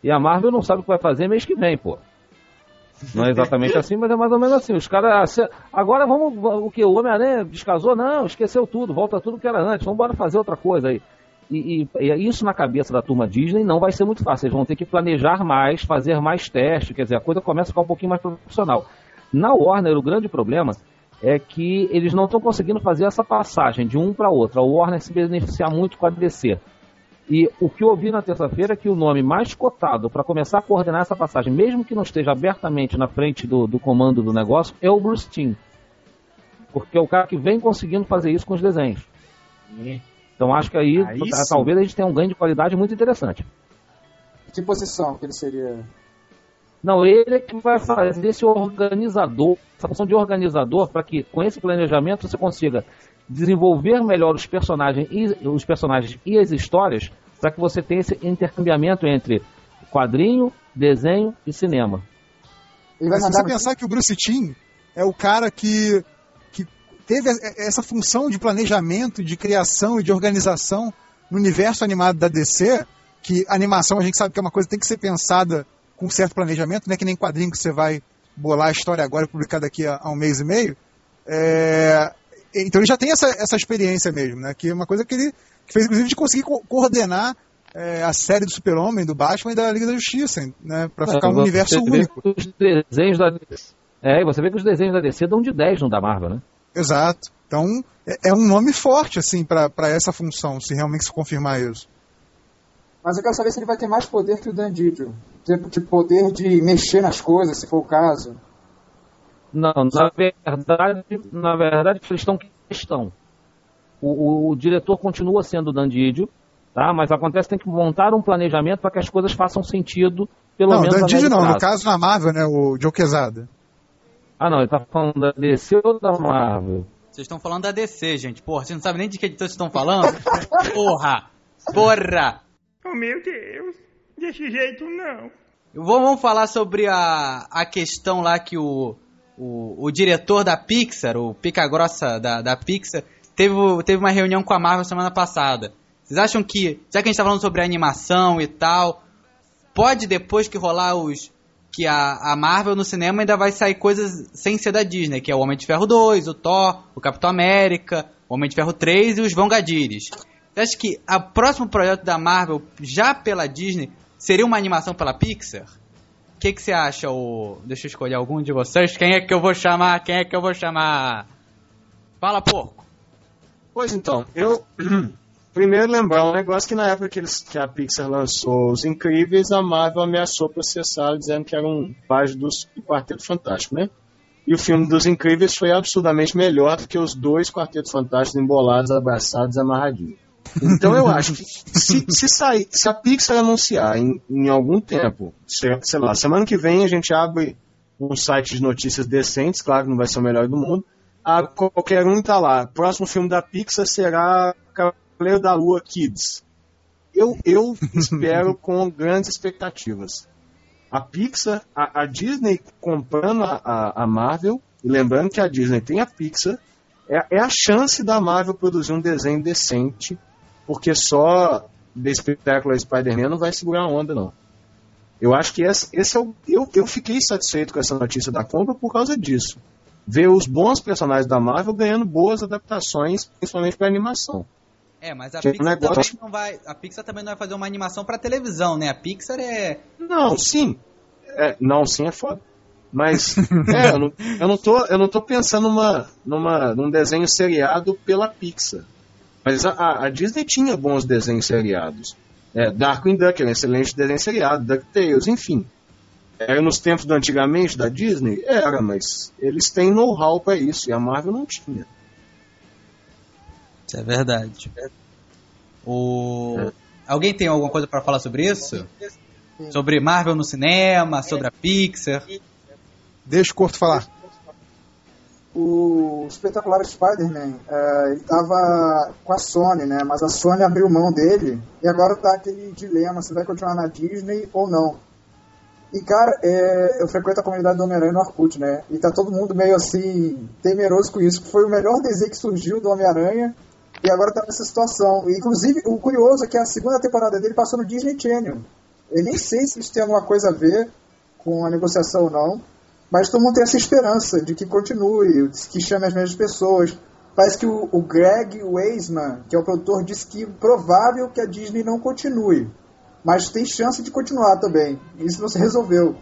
e a Marvel não sabe o que vai fazer mês que vem, pô. Não é exatamente assim, mas é mais ou menos assim. Os caras. se- Agora vamos. O que? O Homem-Aranha descasou? Não, esqueceu tudo, volta tudo que era antes. Vamos embora fazer outra coisa aí. E, e- e isso na cabeça da turma Disney não vai ser muito fácil. Eles vão ter que planejar mais, fazer mais testes, quer dizer, a coisa começa a ficar um pouquinho mais profissional. Na Warner, o grande problema é que eles não estão conseguindo fazer essa passagem de um para outro. A Warner se beneficiar muito com a DC. E o que eu ouvi na terça-feira é que o nome mais cotado para começar a coordenar essa passagem, mesmo que não esteja abertamente na frente do, do comando do negócio, é o Bruce Timm. Porque é o cara que vem conseguindo fazer isso com os desenhos. Então acho que aí, Aí tá- sim. talvez a gente tenha um ganho de qualidade muito interessante. Que posição que ele seria? Não, ele é que vai fazer esse organizador, essa função de organizador, para que com esse planejamento você consiga desenvolver melhor os personagens e, os personagens e as histórias, para que você tenha esse intercambiamento entre quadrinho, desenho e cinema. Ele vai Mas se você pensar que o Bruce Timm é o cara que teve essa função de planejamento, de criação e de organização no universo animado da DC, que animação a gente sabe que é uma coisa que tem que ser pensada com certo planejamento, não é que nem quadrinho que você vai bolar a história agora e publicar daqui a, a um mês e meio. É, então ele já tem essa, essa experiência mesmo, né? Que é uma coisa que ele que fez, inclusive, de conseguir co- coordenar é, a série do Super-Homem, do Batman e da Liga da Justiça, né? Pra ficar um universo único. Os desenhos da É, e você vê que os desenhos da DC dão de 10 no da Marvel, né? Exato. Então, é, é um nome forte, assim, pra essa função, se realmente se confirmar isso. Mas eu quero saber se ele vai ter mais poder que o Dan Didio. Tipo, de poder de mexer nas coisas, se for o caso. Não, na verdade, na verdade eles estão questão. O, o, o diretor continua sendo o Dan Didio, tá? Mas acontece que tem que montar um planejamento para que as coisas façam sentido, pelo não, menos a Dandidio não, no caso na Marvel, né, o Joe Quesada. Ah, não, ele tá falando da DC ou da Marvel? Vocês estão falando da DC, gente. Porra, vocês não sabem nem de que editor vocês estão falando? Porra! Porra! Oh, meu Deus. Desse jeito não. Vamos falar sobre a, a questão lá que o, o, o diretor da Pixar, o pica grossa da, da Pixar, teve, teve uma reunião com a Marvel semana passada. Vocês acham que, já que a gente tá falando sobre animação e tal, pode depois que rolar os. Que a, a Marvel no cinema ainda vai sair coisas sem ser da Disney, que é o Homem de Ferro 2, o Thor, o Capitão América, o Homem de Ferro 3 e os Vangadires. Você acha que o próximo projeto da Marvel, já pela Disney, seria uma animação pela Pixar? O que, que você acha, o... Deixa eu escolher algum de vocês. Quem é que eu vou chamar? Quem é que eu vou chamar? Fala, porco. Pois então, eu primeiro lembrar um negócio que na época que, eles, que a Pixar lançou Os Incríveis, a Marvel ameaçou processá-lo dizendo que era um página do Quarteto Fantástico, né? E o filme dos Incríveis foi absurdamente melhor do que os dois Quartetos Fantásticos embolados, abraçados, amarradinhos. Então eu acho que se, se sair, se a Pixar anunciar em, em algum tempo, sei, sei lá, semana que vem a gente abre um site de notícias decentes, claro que não vai ser o melhor do mundo, a qualquer um tá lá. Próximo filme da Pixar será Cavaleiro da Lua Kids. Eu, eu espero com grandes expectativas. A Pixar, a, a Disney comprando a, a, a Marvel, e lembrando que a Disney tem a Pixar, é, é a chance da Marvel produzir um desenho decente, porque só The Spectacular Spider-Man não vai segurar a onda, não. Eu acho que esse, esse é o. Eu, eu fiquei satisfeito com essa notícia da compra por causa disso. Ver os bons personagens da Marvel ganhando boas adaptações, principalmente para animação. É, mas a Pixar, negócio. também não vai, a Pixar também não vai fazer uma animação pra televisão, né? A Pixar é... Não, sim. É, não, sim é foda. Mas é, eu, não, eu, não tô, eu não tô pensando numa, numa, num desenho seriado pela Pixar. Mas a- a, Disney tinha bons desenhos seriados. É, Darkwing Duck era um excelente desenho seriado, DuckTales, enfim. Era nos tempos do antigamente da Disney? Era, mas eles têm know-how pra isso, e a Marvel não tinha. Isso é verdade. O... Alguém tem alguma coisa pra falar sobre isso? Sobre Marvel no cinema, sobre a Pixar? Deixa o Corto falar. O espetacular Spider-Man, eh, ele tava com a Sony, né? Mas a Sony abriu mão dele e agora tá aquele dilema se vai continuar na Disney ou não. E cara, eh, eu frequento a comunidade do Homem-Aranha no Orkut, né? E tá todo mundo meio assim, temeroso com isso. Foi o melhor desenho que surgiu do Homem-Aranha e agora tá nessa situação. Inclusive, o curioso é que a segunda temporada dele passou no Disney Channel. Eu nem sei se isso tem alguma coisa a ver com a negociação ou não. Mas todo mundo tem essa esperança de que continue, que chame as mesmas pessoas. Parece que o, o Greg Weisman, que é o produtor, disse que é provável que a Disney não continue. Mas tem chance de continuar também. Isso não se resolveu.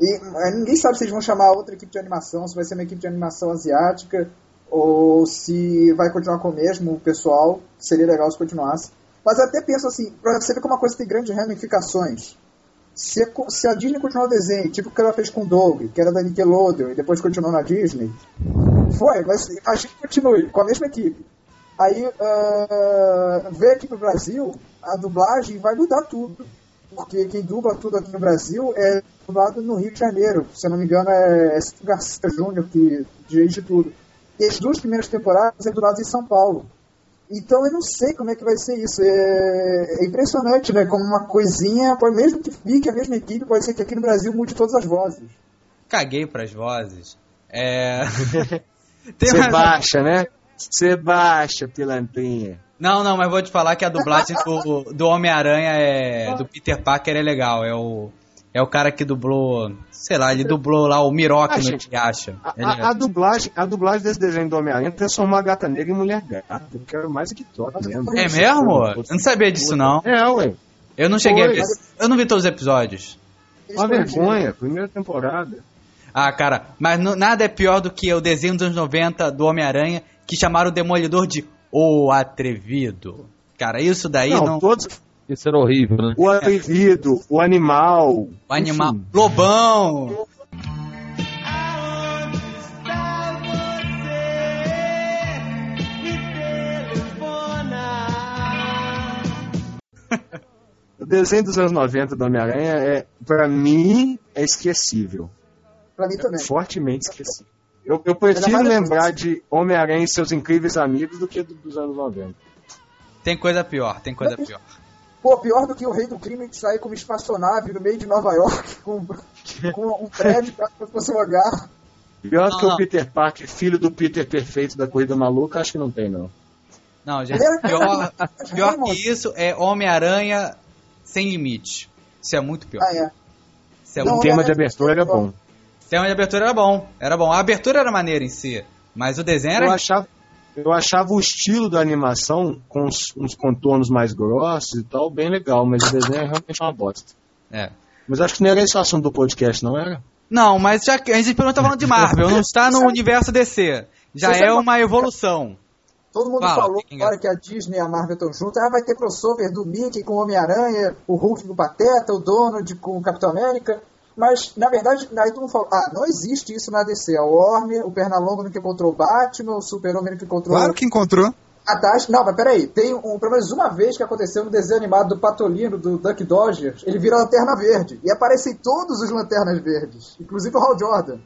E eh, ninguém sabe se eles vão chamar outra equipe de animação, se vai ser uma equipe de animação asiática, ou se vai continuar com o mesmo pessoal. Seria legal se continuasse. Mas até penso assim, pra você ver como uma coisa tem grandes ramificações. Se, se a Disney continuar o desenho, tipo o que ela fez com o Doug, que era da Nickelodeon, e depois continuou na Disney, foi, mas a gente continue com a mesma equipe. Aí veio aqui pro Brasil, a dublagem vai mudar tudo. Porque quem dubla tudo aqui no Brasil é dublado no Rio de Janeiro. Se eu não me engano, é, Garcia Júnior que dirige tudo. E as duas primeiras temporadas é dublado em São Paulo. Então eu não sei como é que vai ser isso. É, é impressionante, né? Como uma coisinha, pode, mesmo que fique a mesma equipe, pode ser que aqui no Brasil mude todas as vozes. Caguei pras vozes. É. Tem Você mais- baixa, né? Você baixa, pilantrinha. Não, não, mas vou te falar que a dublagem do, do Homem-Aranha é. do Peter Parker é legal. É o. É o cara que dublou. Sei lá, ele dublou lá o Miroque Ah, no gente, acha. A, Ele a- a dublagem, a dublagem desse desenho do Homem-Aranha transformou a gata negra em mulher gata. Eu quero mais que top mesmo. É mesmo? Eu não sabia disso, não. É, ué. Eu não cheguei a Foi. ver. Eu não vi todos os episódios. Uma vergonha. Primeira temporada. Ah, cara, mas no- nada é pior do que o desenho dos anos 90 do Homem-Aranha que chamaram o Demolidor de O Atrevido. Cara, isso daí não, não. todos. Isso era horrível, né? O atrevido, o animal. O animal. enfim. Lobão! O desenho dos anos 90 do Homem-Aranha, é, pra mim, é esquecível. Pra mim também. Fortemente esquecível. Eu, eu prefiro lembrar de Homem-Aranha e seus incríveis amigos do que do- dos anos 90. Tem coisa pior, tem coisa pior. Pô, pior do que o rei do crime que sair com uma espaçonave no meio de Nova York com, com um prédio pra pra você olhar. Pior Não, que não. o Peter Parker, filho do Peter perfeito da Corrida Maluca, acho que não tem, não. Não, gente, pior, pior que isso é Homem-Aranha sem limite. Isso é muito pior. Ah, é. Isso é Não, O muito... tema Homem-Aranha- de abertura era bom. O tema de abertura era bom, era bom. A abertura era maneira em si, mas o desenho era... Eu achava, eu achava o estilo da animação, com uns, uns contornos mais grossos e tal, bem legal, mas o desenho é realmente uma bosta. É. Mas acho que não era esse o assunto do podcast, não era? Não, mas já que a gente pelo menos tá falando de Marvel, não está no universo DC. Já Você é sabe uma evolução. Todo mundo Fala, falou agora que a Disney e a Marvel estão juntas. Ah, vai ter crossover do Mickey com o Homem-Aranha, o Hulk com o Pateta, o Donald com o Capitão América. Mas, na verdade, aí todo mundo falou, ah, não existe isso na DC. A Warner, o Pernalonga no que encontrou o Batman, o Super-Homem no que encontrou Claro que encontrou. a Dash. Não, mas peraí, tem um, pelo menos uma vez que aconteceu no desenho animado do Patolino, do Duck Dodgers, ele vira Lanterna Verde. E aparecem todos os Lanternas Verdes, inclusive o Hal Jordan.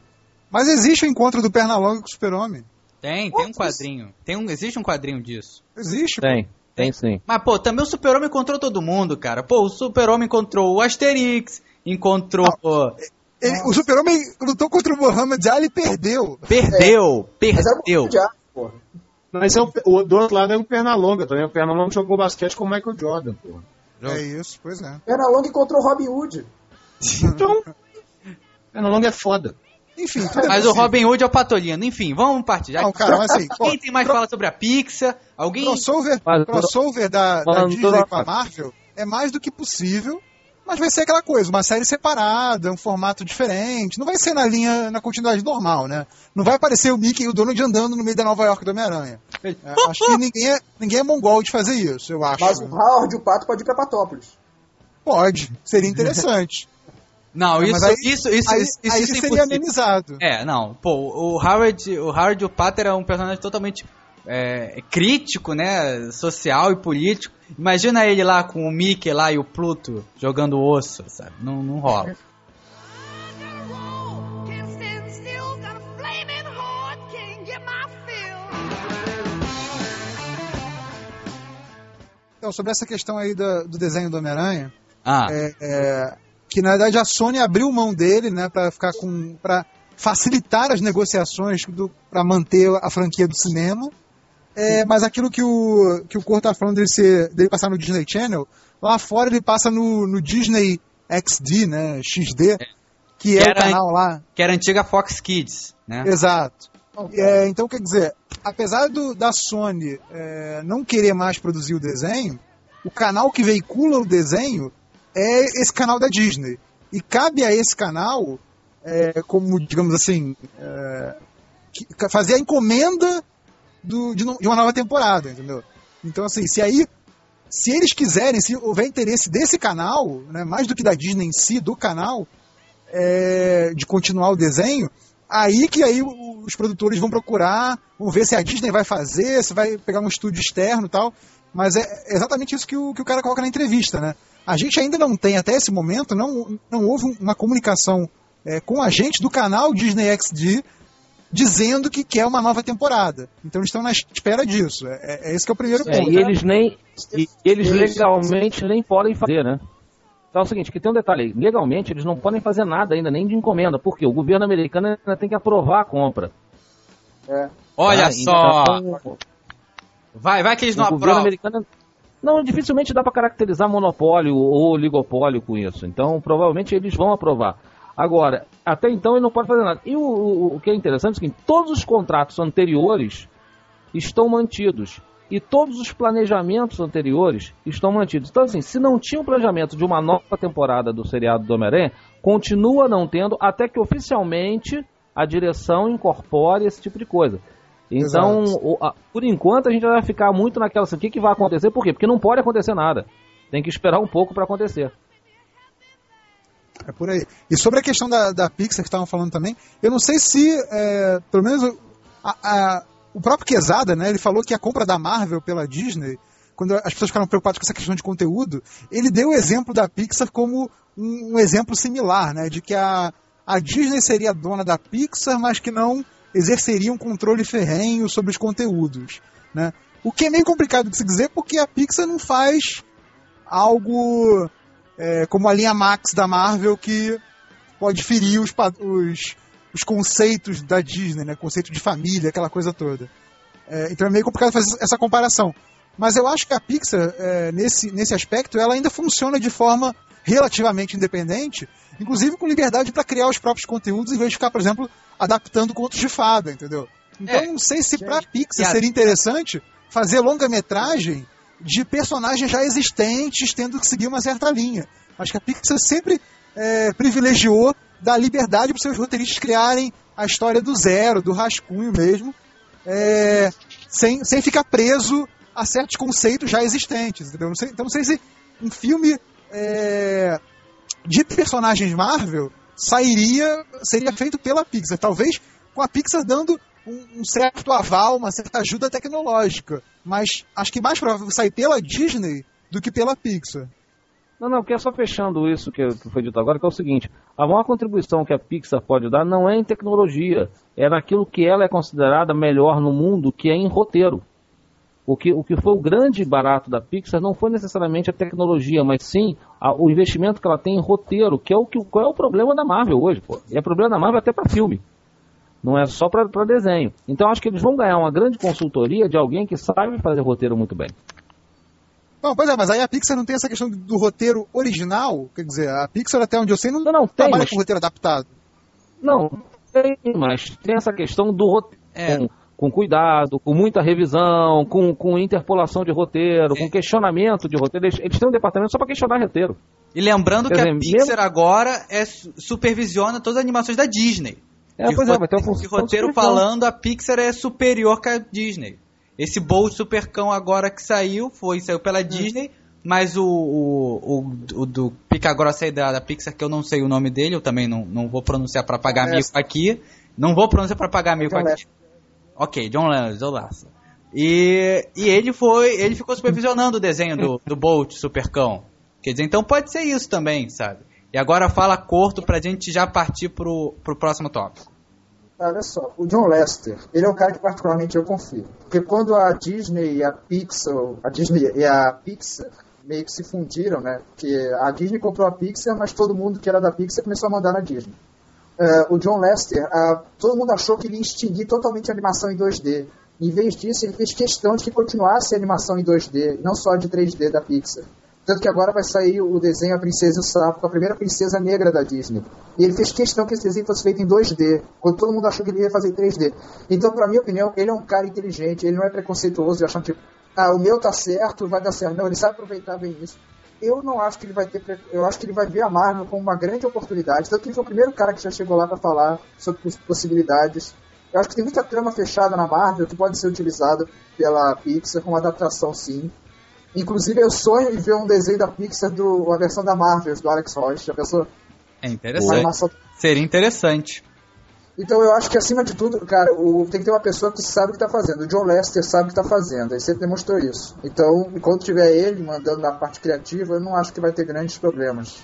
Mas existe o encontro do Pernalonga com o Super-Homem. Tem, tem um quadrinho. Tem um, existe um quadrinho disso. Existe. pô. Tem, tem sim. Mas, pô, também o Super-Homem encontrou todo mundo, cara. Pô, o Super-Homem encontrou o Asterix, encontrou. Ele- o Super-Homem lutou contra o Muhammad Ali e perdeu. Perdeu, Mas um perdeu. porra. Mas é o, o, do outro lado é o Pernalonga também. O Pernalonga jogou basquete com o Michael Jordan, pô. É isso, pois é. Pernalonga encontrou o Robin Hood. Então, Pernalonga é foda. Enfim, tudo é Mas o. Robin Hood é o Patolino. Enfim, vamos partir. Já Não, cara, mas assim, pô, Quem tem mais fala sobre a Pixar? Alguém. crossover, Mas- crossover da, da Disney com a Marvel é mais do que possível, mas vai ser aquela coisa, uma série separada, um formato diferente, não vai ser na linha, na continuidade normal, né? Não vai aparecer o Mickey e o Donald andando no meio da Nova York do Homem-Aranha. É, acho que ninguém é, ninguém é mongol de fazer isso, eu acho. Mas o Howard e o Pato pode ir pra Patópolis. Pode, seria interessante. Não, É, isso, aí- isso, isso, aí isso, isso aí é seria impossível. amenizado. É, não. Pô, o Howard, o Howard o Pater é um personagem totalmente é, crítico, né? Social e político. Imagina ele lá com o Mickey lá e o Pluto jogando osso, sabe? Não, não rola. Então, sobre essa questão aí da- do desenho do Homem-Aranha, Ah, é, é, que na verdade a Sony abriu mão dele, né, para ficar com, para facilitar as negociações para manter a franquia do cinema. É, mas aquilo que o que o Cor tá falando dele, ser, dele passar no Disney Channel, lá fora ele passa no, no Disney XD, né, XD, que é Que o era- canal lá. que era a antiga Fox Kids, né? Exato. É, então, quer dizer, apesar do, da Sony é, não querer mais produzir o desenho, o canal que veicula o desenho é esse canal da Disney. E cabe a esse canal, é, como, digamos assim, é, que- fazer a encomenda do- de, de uma nova temporada, entendeu? Então, assim, se aí. Se eles quiserem, se houver interesse desse canal, né, mais do que da Disney em si, do canal, é, de continuar o desenho, aí que aí os produtores vão procurar, vão ver se a Disney vai fazer, se vai pegar um estúdio externo e tal. Mas é exatamente isso que o, que o cara coloca na entrevista, né? A gente ainda não tem, até esse momento, não, não houve uma comunicação é, com a gente do canal Disney XD dizendo que quer uma nova temporada. Então eles estão na espera disso. É, é esse que é o primeiro É, ponto. e eles nem. E eles legalmente nem podem fazer, né? Então é o seguinte, que tem um detalhe aí. Legalmente eles não podem fazer nada ainda, nem de encomenda, porque o governo americano ainda tem que aprovar a compra. É. Olha tá? só. Então, Vai, vai que eles não aprovam. americano. Não, dificilmente dá para caracterizar monopólio ou oligopólio com isso. Então, provavelmente eles vão aprovar. Agora, até então ele não pode fazer nada. E o, o- o que é interessante é seguinte: todos os contratos anteriores estão mantidos. E todos os planejamentos anteriores estão mantidos. Então, assim, se não tinha o planejamento de uma nova temporada do seriado do Homem-Aranha, continua não tendo, até que oficialmente a direção incorpore esse tipo de coisa. Então, o- a- por enquanto, a gente vai ficar muito naquela assim, o que, que vai acontecer? Por quê? Porque não pode acontecer nada. Tem que esperar um pouco para acontecer. É por aí. E sobre a questão da, da Pixar que estavam falando também, eu não sei se, é, pelo menos, o- a- a- o próprio Quesada, né, ele falou que a compra da Marvel pela Disney, quando as pessoas ficaram preocupadas com essa questão de conteúdo, ele deu o exemplo da Pixar como um, um exemplo similar, né, de que a, a Disney seria dona da Pixar, mas que não exerceria um controle ferrenho sobre os conteúdos, né. O que é meio complicado de se dizer porque a Pixar não faz algo é, como a linha Max da Marvel que pode ferir os, os, os conceitos da Disney, né? Conceito de família, aquela coisa toda. É, então é meio complicado fazer essa comparação. Mas eu acho que a Pixar, é, nesse, nesse aspecto, ela ainda funciona de forma relativamente independente, inclusive com liberdade para criar os próprios conteúdos, em vez de ficar, por exemplo, adaptando contos de fada, entendeu? Então É. não sei se para E Pixar a- seria interessante fazer longa-metragem de personagens já existentes tendo que seguir uma certa linha. Acho que a Pixar sempre é, privilegiou dar liberdade para seus roteiristas criarem a história do zero, do rascunho mesmo, é, sem, sem ficar preso a certos conceitos já existentes. entendeu? Não sei- então não sei se um filme é, de personagens Marvel sairia, seria feito pela Pixar. Talvez com a Pixar dando um, um certo aval, uma certa ajuda tecnológica. Mas acho que mais provável sair pela Disney do que pela Pixar. Não, não, porque é só fechando isso que, que foi dito agora, que é o seguinte: a maior contribuição que a Pixar pode dar não é em tecnologia, é naquilo que ela é considerada melhor no mundo, que é em roteiro. O que, o que foi o grande barato da Pixar não foi necessariamente a tecnologia, mas sim a- o investimento que ela tem em roteiro, que é o que qual é o problema da Marvel hoje, pô. E é problema da Marvel até para filme. Não é só para desenho. Então acho que eles vão ganhar uma grande consultoria de alguém que sabe fazer roteiro muito bem. Não, pois é, mas aí a Pixar não tem essa questão do, roteiro original. Quer dizer, a Pixar, até onde eu sei, não, Não, não, tem, trabalha mas- com roteiro adaptado. Não, tem, mas tem essa questão do roteiro. É. Com, com cuidado, com muita revisão, com, com interpolação de roteiro, com questionamento de roteiro. Eles, eles têm um departamento só para questionar roteiro. E lembrando Quer que a dizer, Pixar agora é, su- supervisiona todas as animações da Disney. É, de pois é, vai ter uma de função roteiro de supervisão. falando, a Pixar é superior que a Disney. Esse Bolt Supercão agora que saiu, foi saiu pela Hum. Disney, mas o, o, o, o do Pica Grossa aí da, da Pixar, que eu não sei o nome dele, eu também não, não vou pronunciar pra pagar John mico aqui. Não vou pronunciar pra pagar John aqui. Ok, John Lennon, Lasseter. E, e ele foi, ele ficou supervisionando o desenho do, do Bolt Supercão. Quer dizer, então pode ser isso também, sabe? E agora fala curto pra gente já partir pro, pro próximo tópico. Olha só, o John Lester, ele é um cara que particularmente eu confio. Porque quando a Disney e a Pixar, a Disney e a Pixar meio que se fundiram, né? Porque a Disney comprou a Pixar, mas todo mundo que era da Pixar começou a mandar na Disney. Eh, o John Lester, ah, todo mundo achou que ele ia extinguir totalmente a animação em 2D. Em vez disso, ele fez questão de que continuasse a animação em 2D, não só de 3D da Pixar. Tanto que agora vai sair o desenho A Princesa e o Sapo, a primeira princesa negra da Disney. E ele fez questão que esse desenho fosse feito em 2D, quando todo mundo achou que ele ia fazer em 3D. Então, pra minha opinião, ele é um cara inteligente, ele não é preconceituoso, achando tipo, ah, o meu tá certo, vai dar certo. Não, ele sabe aproveitar bem isso. Eu não acho que ele vai ter. Eu acho que ele vai ver a Marvel como uma grande oportunidade. Tanto que ele foi o primeiro cara que já chegou lá pra falar sobre pos- possibilidades. Eu acho que tem muita trama fechada na Marvel que pode ser utilizada pela Pixar como adaptação, sim. Inclusive, eu sonho em ver um desenho da Pixar do a versão da Marvel, do Alex Ross. Já pensou? É Uma interessante. animação Seria interessante. então eu acho que acima de tudo, cara, o, tem que ter uma pessoa que sabe o que tá fazendo. O John Lester sabe o que tá fazendo, ele sempre demonstrou isso. Então, enquanto tiver ele mandando na parte criativa, eu não acho que vai ter grandes problemas.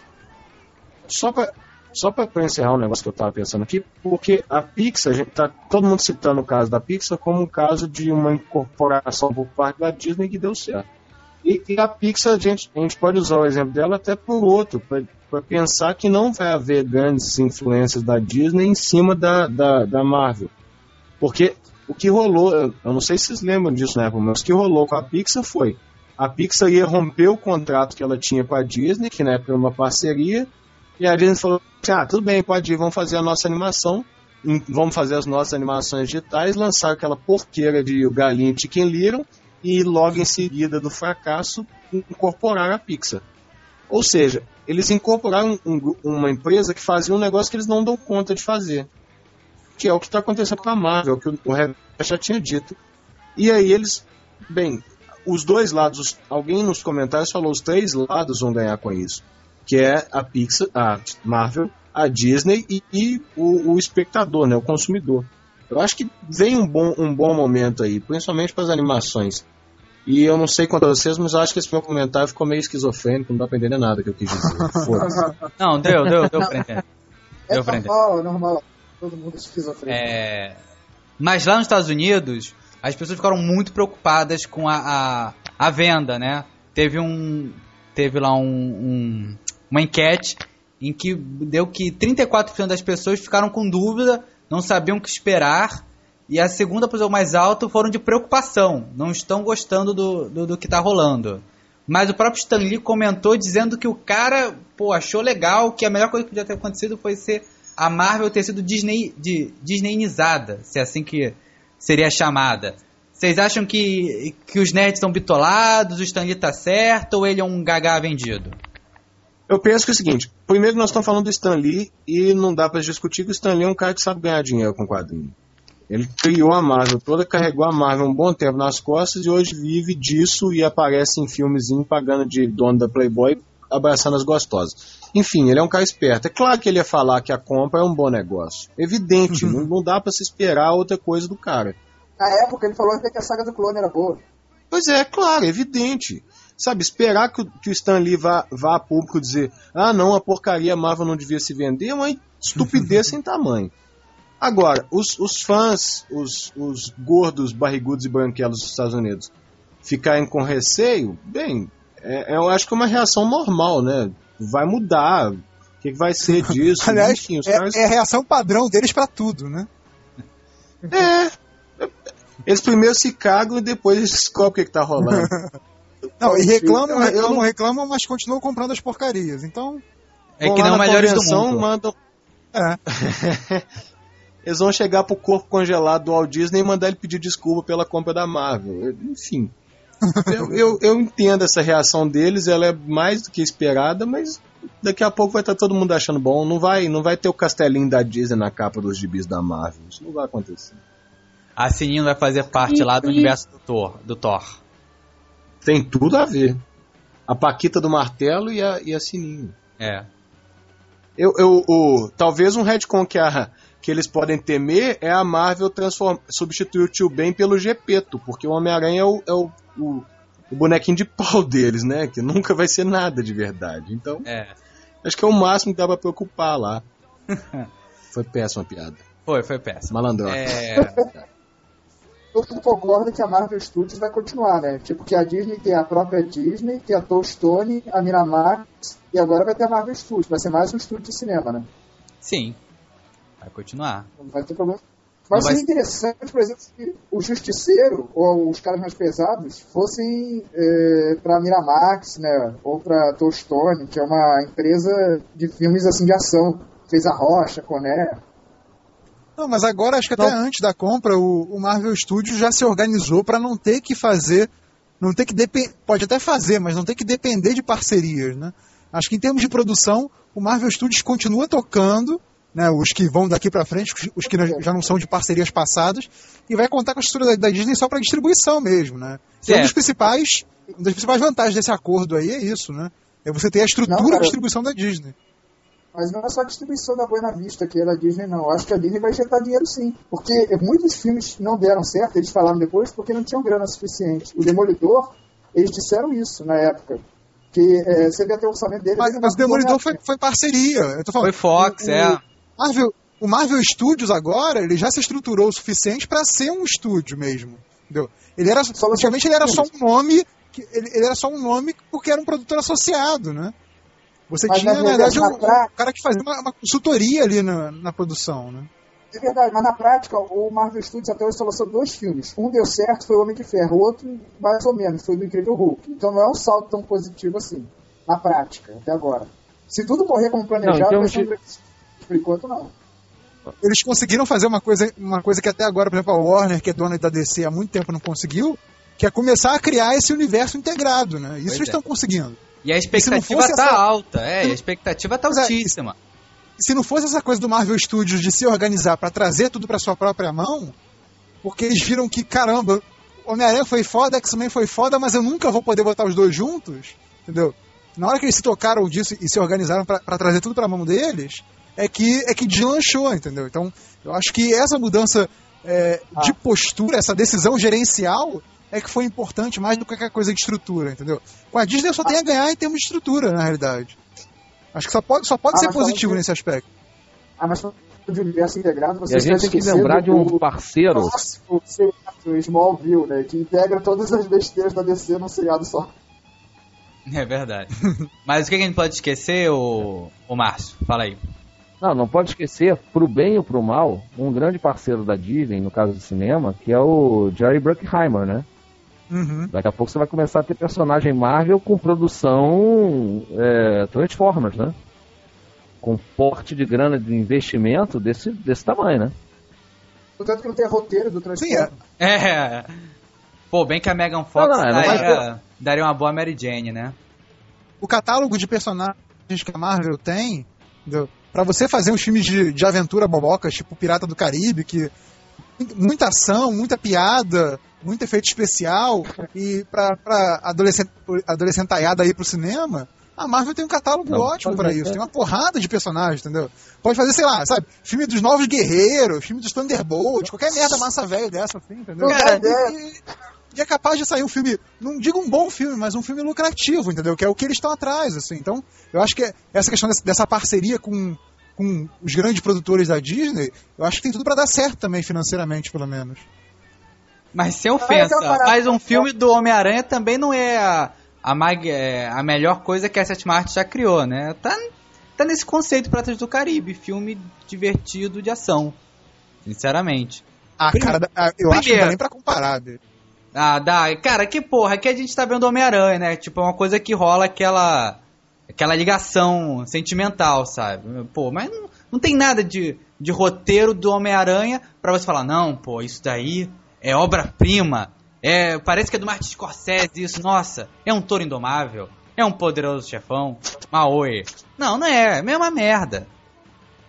Só pra, só pra encerrar um negócio que eu tava pensando aqui, porque a Pixar, a gente tá todo mundo citando o caso da Pixar como um caso de uma incorporação por parte da Disney que deu certo. E, e a Pixar, a gente, a gente pode usar o exemplo dela até por outro, para pensar que não vai haver grandes influências da Disney em cima da, da, da Marvel. Porque o que rolou, eu não sei se vocês lembram disso na época, mas o que rolou com a Pixar foi a Pixar ia romper o contrato que ela tinha com a Disney, que na época era uma parceria, e a Disney falou assim, ah, tudo bem, pode ir, vamos fazer a nossa animação, vamos fazer as nossas animações digitais, lançar aquela porqueira de o Galinho e Chicken Little, e logo em seguida do fracasso, incorporar a Pixar. Ou seja, eles incorporaram um uma empresa que fazia um negócio que eles não dão conta de fazer. Que é o que está acontecendo com a Marvel, que o- Rebeca já tinha dito. E aí eles, bem, os dois lados, os- alguém nos comentários falou os três lados vão ganhar com isso. Que é a Pixar, a Marvel, a Disney e, e o, o espectador, né, o consumidor. Eu acho que vem um bom, um bom momento aí, principalmente para as animações. E eu não sei quanto a vocês, mas eu acho que esse meu comentário ficou meio esquizofrênico, não dá pra entender nada que eu quis dizer. Não, deu, deu, deu pra entender. É Deu pra entender. normal, é normal. Todo mundo esquizofrênico. É, Mas lá nos Estados Unidos, as pessoas ficaram muito preocupadas com a, a, a venda, né? Teve um. Teve lá um, um- uma enquete em que deu que 34% das pessoas ficaram com dúvida, não sabiam o que esperar. E a segunda posição mais alta foram de preocupação, não estão gostando do, do, do que tá rolando. Mas o próprio Stan Lee comentou dizendo que o cara, pô, achou legal, que a melhor coisa que podia ter acontecido foi ser a Marvel ter sido Disney, de, Disneynizada, se é assim que seria chamada. Vocês acham que, que os nerds estão bitolados, o Stan Lee tá certo ou ele é um gagá vendido? Eu penso que é o seguinte: primeiro, nós estamos falando do Stan Lee e não dá pra discutir que o Stan Lee é um cara que sabe ganhar dinheiro com quadrinho. Ele criou a Marvel toda, carregou a Marvel um bom tempo nas costas e hoje vive disso e aparece em filmezinho pagando de dono da Playboy, abraçando as gostosas. Enfim, ele é um cara esperto. É claro que ele ia falar que a compra é um bom negócio. Evidente, não, não dá pra se esperar outra coisa do cara. Na época ele falou até que a saga do clone era boa. Pois é, claro, evidente. Sabe, esperar que, o- que o Stan Lee vá, vá a público dizer ah, não, a porcaria Marvel não devia se vender é uma estupidez sem tamanho. Agora, os, os fãs, os, os gordos, barrigudos e branquelos dos Estados Unidos ficarem com receio, bem, é- eu acho que é uma reação normal, né? Vai mudar. O que, que vai ser disso? Aliás, Enfim, é, caras... é a reação padrão deles pra tudo, né? É. Eles primeiro se cagam e depois eles descobrem o que, que tá rolando. Não, e reclamam, reclamam, reclamam, mas continuam comprando as porcarias. Então, É que não melhores do mundo. mandam é. Eles vão chegar pro corpo congelado do Walt Disney e mandar ele pedir desculpa pela compra da Marvel. Enfim. eu, eu, eu entendo essa reação deles, ela é mais do que esperada, mas daqui a pouco vai estar todo mundo achando bom. Não vai, não vai ter o castelinho da Disney na capa dos gibis da Marvel. Isso não vai acontecer. A Sininho vai fazer parte lá do universo do Thor. Do Thor. Tem tudo a ver. A Paquita do Martelo e a, e a Sininho. É. Eu, eu, o, talvez um retcon que, a, que eles podem temer é a Marvel substituir o Tio Ben pelo Gepeto, porque o Homem-Aranha é, o, é o, o, o bonequinho de pau deles, né? Que nunca vai ser nada de verdade. Então, É. acho que é o máximo que dá pra preocupar lá. Foi péssima a piada. Foi, foi péssimo. Malandroca. É. Eu concordo que a Marvel Studios vai continuar, né? Tipo, que a Disney tem a própria Disney, tem a Toastone, a Miramax, e agora vai ter a Marvel Studios. Vai ser mais um estúdio de cinema, né? Sim. Vai continuar. Não vai ter problema. Mas vai- seria interessante, por exemplo, se o Justiceiro ou os caras mais pesados fossem é, para Miramax, né? Ou para Touchstone, que é uma empresa de filmes assim de ação. Fez a Rocha, Coné. Não, mas agora acho que até antes da compra o, o Marvel Studios já se organizou para não ter que fazer, não ter que depender, pode até fazer, mas não ter que depender de parcerias, né? Acho que em termos de produção, o Marvel Studios continua tocando, né, os que vão daqui para frente, os, que já não são de parcerias passadas, e vai contar com a estrutura da, da Disney só para distribuição mesmo, né? E um É. dos principais, uma das principais vantagens desse acordo aí é isso, né? É você ter a estrutura Não, cara. de distribuição da Disney. Mas não é só a distribuição da Buena Vista que é da Disney, não. Eu acho que a Disney vai injetar dinheiro sim. Porque muitos filmes não deram certo, eles falaram depois, porque não tinham grana suficiente. O Demolidor, eles disseram isso na época. Que é, você vê até o orçamento dele. Mas, mas o Demolidor foi, foi parceria. Eu tô falando, Foi Fox, o, é. O Marvel, o Marvel Studios agora, ele já se estruturou o suficiente para ser um estúdio mesmo. Entendeu? Ele era, antigamente ele era só um nome, que- ele, ele era só um nome porque era um produtor associado, né? Você Mas, tinha, na na verdade, verdade, um, um cara que fazia uma, uma consultoria ali na, na produção, né? É verdade, mas na prática, o Marvel Studios até hoje só lançou dois filmes. Um deu certo, foi o Homem de Ferro. O outro, mais ou menos, foi do Incrível Hulk. Então não é um salto tão positivo assim, na prática, até agora. Se tudo correr como planejado, Não, então, vai ser de- por enquanto não. Eles conseguiram fazer uma coisa, uma coisa que até agora, por exemplo, a Warner, que é dona da DC há muito tempo, não conseguiu, que é começar a criar esse universo integrado, né? Isso Pois eles é. estão conseguindo. E a expectativa tá essa- alta, é, e a expectativa tá Mas é, altíssima. se não fosse essa coisa do Marvel Studios de se organizar para trazer tudo para sua própria mão, porque eles viram que, caramba, Homem-Aranha foi foda, X-Men foi foda, mas eu nunca vou poder botar os dois juntos, entendeu? Na hora que eles se tocaram disso e se organizaram para trazer tudo para mão deles, é que é que deslanchou, entendeu? Então, eu acho que essa mudança é, de postura, essa decisão gerencial, é que foi importante mais do que qualquer coisa de estrutura, entendeu? Com a Disney só tem a ganhar em termos de estrutura, na realidade. Acho que só pode, só pode Ah, ser positivo que- nesse aspecto. Ah, mas de universo integrado, E a vocês gente tem que lembrar de um o parceiro. clássico seriado Smallville, né? Que integra todas as besteiras da DC num seriado só. É verdade. Mas o que que a gente pode esquecer, o, o Márcio? Fala aí. Não, não pode esquecer, pro bem ou pro mal, um grande parceiro da Disney, no caso do cinema, que é o Jerry Bruckheimer, né? Uhum. Daqui a pouco você vai começar a ter personagem Marvel com produção é, Transformers, né? Com porte de grana de investimento desse, desse tamanho, né? Portanto que não tem roteiro do Sim, Transformers. é. É. Pô, bem que a Megan Fox Não, não, não vai daria, daria uma boa Mary Jane, né? o catálogo de personagens que a Marvel tem, entendeu? Pra você fazer uns filmes de, de aventura bobocas, tipo Pirata do Caribe, que muita ação, muita piada, muito efeito especial, e pra, pra adolescent, adolescentaiada ir pro cinema, a Marvel tem um catálogo Não, ótimo pra ser. isso. Tem uma porrada de personagens, entendeu? Pode fazer, sei lá, sabe? Filme dos Novos Guerreiros, filme dos Thunderbolts, qualquer merda massa velha dessa, assim, entendeu? Cara, e, e é capaz de sair um filme, não digo um bom filme, mas um filme lucrativo, entendeu? Que é o que eles estão atrás, assim. Então, eu acho que essa questão dessa parceria com, com os grandes produtores da Disney, eu acho que tem tudo pra dar certo também, financeiramente, pelo menos. Mas sem ofensa, então, parada- mas um filme do Homem-Aranha também não é a, a, mag- é, a melhor coisa que a Sétima Arte já criou, né? Tá, tá nesse conceito Pratas do Caribe, filme divertido de ação. Sinceramente. Ah, Prime- cara, ah, eu acho que não primeiro- dá nem pra comparar, bicho. Ah, dá. Cara, que porra, aqui a gente tá vendo Homem-Aranha, né? Tipo, é uma coisa que rola aquela. Aquela ligação sentimental, sabe? Pô, mas não, não tem nada de, de roteiro do Homem-Aranha pra você falar, não, pô, isso daí é obra-prima. É, parece que é do Martin Scorsese isso, nossa, é um touro indomável, é um poderoso chefão, Maoi. Não, não é, é a mesma merda.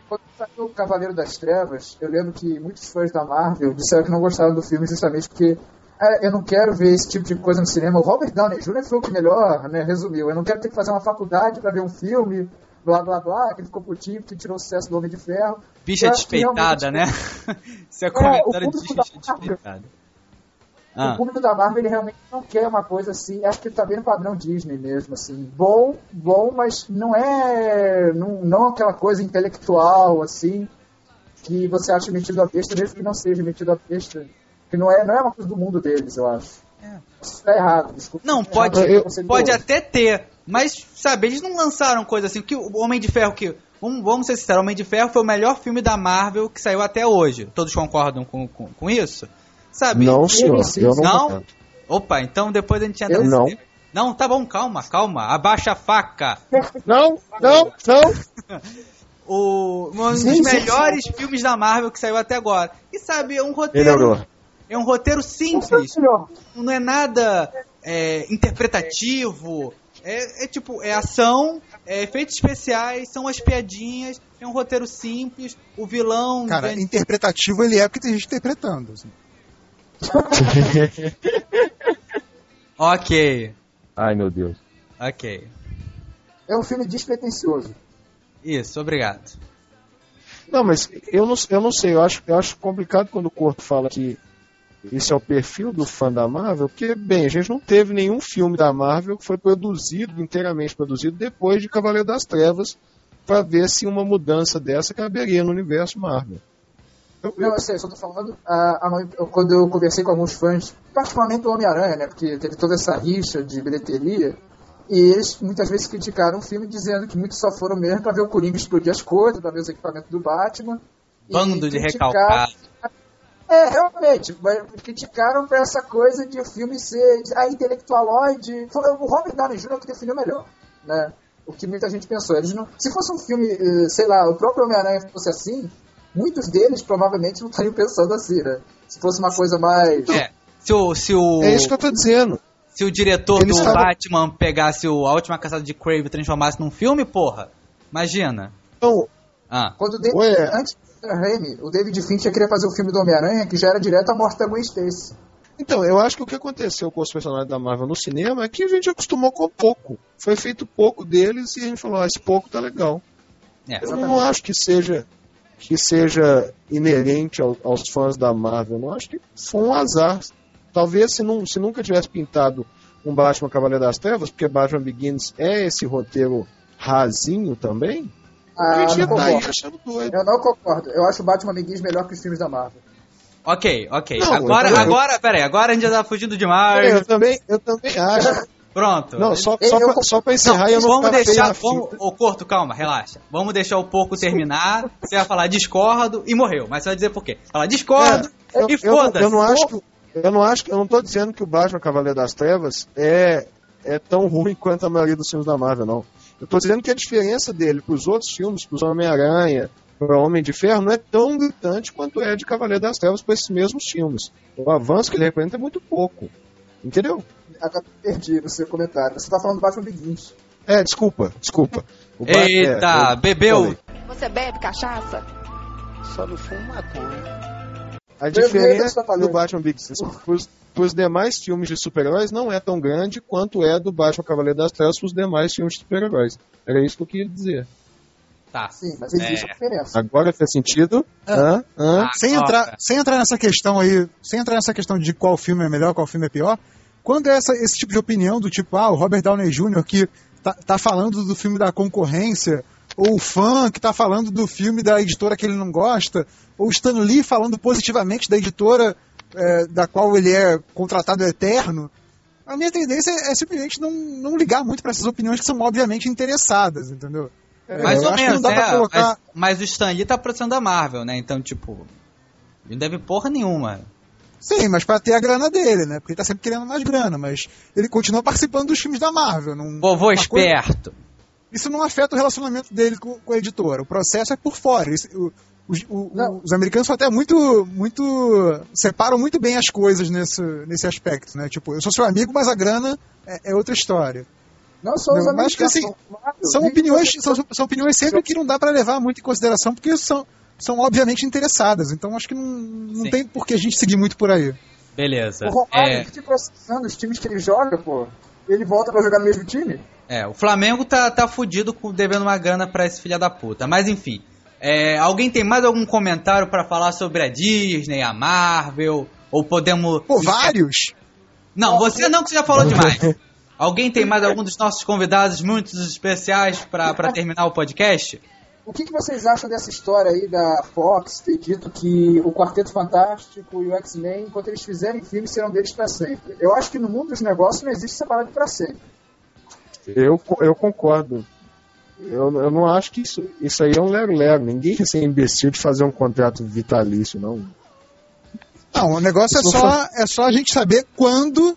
Quando saiu o Cavaleiro das Trevas, eu lembro que muitos fãs da Marvel disseram que não gostaram do filme justamente porque "Ah, eu não quero ver esse tipo de coisa no cinema. O Robert Downey Jr. foi o que melhor né, resumiu. Eu não quero ter que fazer uma faculdade para ver um filme, blá blá blá, que ele ficou putinho porque tirou o sucesso do Homem de Ferro. Bicha que despeitada, né? Isso é comentário o de bicha despeitada. Ah. O público da Marvel ele realmente não quer uma coisa assim, acho que tá bem no padrão Disney mesmo, assim. Bom, bom, mas não é. Não, não aquela coisa intelectual, assim, que você acha metido a besta, mesmo que não seja metido a besta. Que não é, não é uma coisa do mundo deles, eu acho. Isso tá errado, desculpa. Não, pode, eu- pode até ter, Mas, sabe, eles não lançaram coisa assim. Que o Homem de Ferro que. Vamos, vamos ser sinceros, o Homem de Ferro foi o melhor filme da Marvel que saiu até hoje. Todos concordam com, com, com isso? Sabe? Não, senhor. sim, Eu não, não? Opa, então depois a gente entra Eu nesse não. tema. Não, tá bom, calma, calma. Abaixa a faca. Não, não, não. O, um dos Gente, melhores filmes da Marvel que saiu até agora. E sabe, é um Melhorou. É um roteiro simples. Não é nada é, interpretativo. É, é tipo, é ação, é efeitos especiais, são as piadinhas, é um roteiro simples, o vilão. Cara, vem- interpretativo ele é porque tem gente interpretando. assim. Ok, Ai, meu Deus. ok. É um filme despretensioso. Isso, obrigado. Não, mas eu não, eu não sei, eu acho, eu acho complicado quando o Corto fala que esse é o perfil do fã da Marvel, porque, bem, a gente não teve nenhum filme da Marvel que foi produzido, inteiramente produzido, depois de Cavaleiro das Trevas, para ver se uma mudança dessa caberia no universo Marvel. Eu- Não, eu sei, eu só tô falando. a- a- eu- quando eu conversei com alguns fãs, particularmente do Homem-Aranha, né? Porque teve toda essa rixa de bilheteria. E eles muitas vezes criticaram o filme dizendo que muitos só foram mesmo pra ver o Coringa explodir as coisas, pra ver os equipamentos do Batman. E Bando de recalcados. É, realmente, mas criticaram pra essa coisa de o filme ser ah, intelectualoide. O Robert Downey Jr. que definiu melhor, né? O que muita gente pensou. Eles não, se fosse um filme, eh, sei lá, o próprio Homem-Aranha fosse assim, muitos deles provavelmente não estariam pensando assim, né? Se fosse uma coisa mais. É, se o, se o, É isso que eu tô dizendo. se o diretor Eles do estavam- Batman pegasse o, a última caçada de Crave e transformasse num filme, porra, imagina. Então, Ah, Quando David, Ué. antes Raimi, o David Fincher queria fazer o filme do Homem-Aranha, que já era direto à morte da Gwen Stacy. Então, eu acho que o que aconteceu com os personagens da Marvel no cinema é que a gente acostumou com pouco. Foi feito pouco deles e a gente falou, ah, esse pouco tá legal. é. Eu não acho que seja que seja inerente ao- aos fãs da Marvel. Eu não acho que foi um azar. Talvez se, não, se nunca tivesse pintado um Batman Cavaleiro das Trevas, porque Batman Begins é esse roteiro rasinho também, a Ah, gente ia não achando doido. Eu não concordo. Eu acho o Batman Begins melhor que os filmes da Marvel. Ok, ok. Não, agora, eu- eu- agora, peraí, agora a gente já tá fugindo demais. Eu também, eu também acho. Pronto. Não, só, só, eu- pra, só pra Não, encerrar e eu não vamos deixar. Vamos, fita. ô, Corto, calma, relaxa. Vamos deixar o pouco terminar. Você vai falar discordo e morreu. Mas você vai dizer por quê? Fala discordo É, e foda-se. eu não acho que, eu não acho que, eu não tô dizendo que o Batman Cavaleiro das Trevas é, é tão ruim quanto a maioria dos filmes da Marvel, não. Eu tô dizendo que a diferença dele pros outros filmes, pros Homem-Aranha, para Homem de Ferro, não é tão gritante quanto é de Cavaleiro das Trevas para esses mesmos filmes. O avanço que ele representa é muito pouco. Entendeu? Agora perdi no seu comentário. Você tá falando do Batman Begins. É, desculpa, desculpa. O Eita, é, eu bebeu. falei. Você bebe cachaça? Só não fumo maconha. A diferença do Batman Big pros, pros demais filmes de super-heróis não é tão grande quanto é do Batman Cavaleiro das Trevas pros demais filmes de super-heróis. Era isso que eu queria dizer. Tá. Sim, mas existe É. diferença. Agora faz sentido? Hã? Hã? Ah, Sem entrar, sem entrar nessa questão aí, sem entrar nessa questão de qual filme é melhor, qual filme é pior, quando é essa, esse tipo de opinião do tipo, ah, o Robert Downey Jr. que tá, tá falando do filme da concorrência, ou o fã que tá falando do filme da editora que ele não gosta, ou o Stan Lee falando positivamente da editora é, da qual ele é contratado eterno, a minha tendência é, é simplesmente não, não ligar muito para essas opiniões que são obviamente interessadas, entendeu? É, Mais ou menos, não dá pra é, colocar... mas, mas o Stan Lee tá aproximando da Marvel, né? Então, tipo, ele não deve porra nenhuma. Sim, mas pra ter a grana dele, né? Porque ele tá sempre querendo mais grana, mas ele continua participando dos filmes da Marvel. Não, Vovô uma coisa- esperto. Isso não afeta o relacionamento dele com, com a editora. O processo é por fora. Isso- o- os, o- Não. os americanos são até muito, muito. separam muito bem as coisas nesse, nesse aspecto, né? Tipo, eu sou seu amigo, mas a grana é, é outra história. Não só os Não, mas que, assim, são São opiniões, são, são opiniões sempre que não dá pra levar muito em consideração, porque são, são obviamente interessadas. Então acho que não, não Sim. tem por que a gente seguir muito por aí. Beleza. O Romário É, fica processando os times que ele joga, pô. Ele volta pra jogar no mesmo time? É, o Flamengo tá, tá fudido com devendo uma grana pra esse filho da puta. Mas enfim. É, alguém tem mais algum comentário pra falar sobre a Disney, a Marvel? Ou podemos. Pô, vários! Não, você não, que você já falou demais. Alguém tem mais algum dos nossos convidados muito especiais pra pra terminar o podcast? O que, que vocês acham dessa história aí da Fox ter dito que o Quarteto Fantástico e o X-Men, enquanto eles fizerem filmes, serão deles pra sempre? Eu acho que no mundo dos negócios não existe essa parada pra sempre. Eu, eu concordo. Eu, eu não acho que isso, isso aí é um lero-lero. Ninguém quer ser imbecil de fazer um contrato vitalício, não. Não, o negócio é só, é só a gente saber quando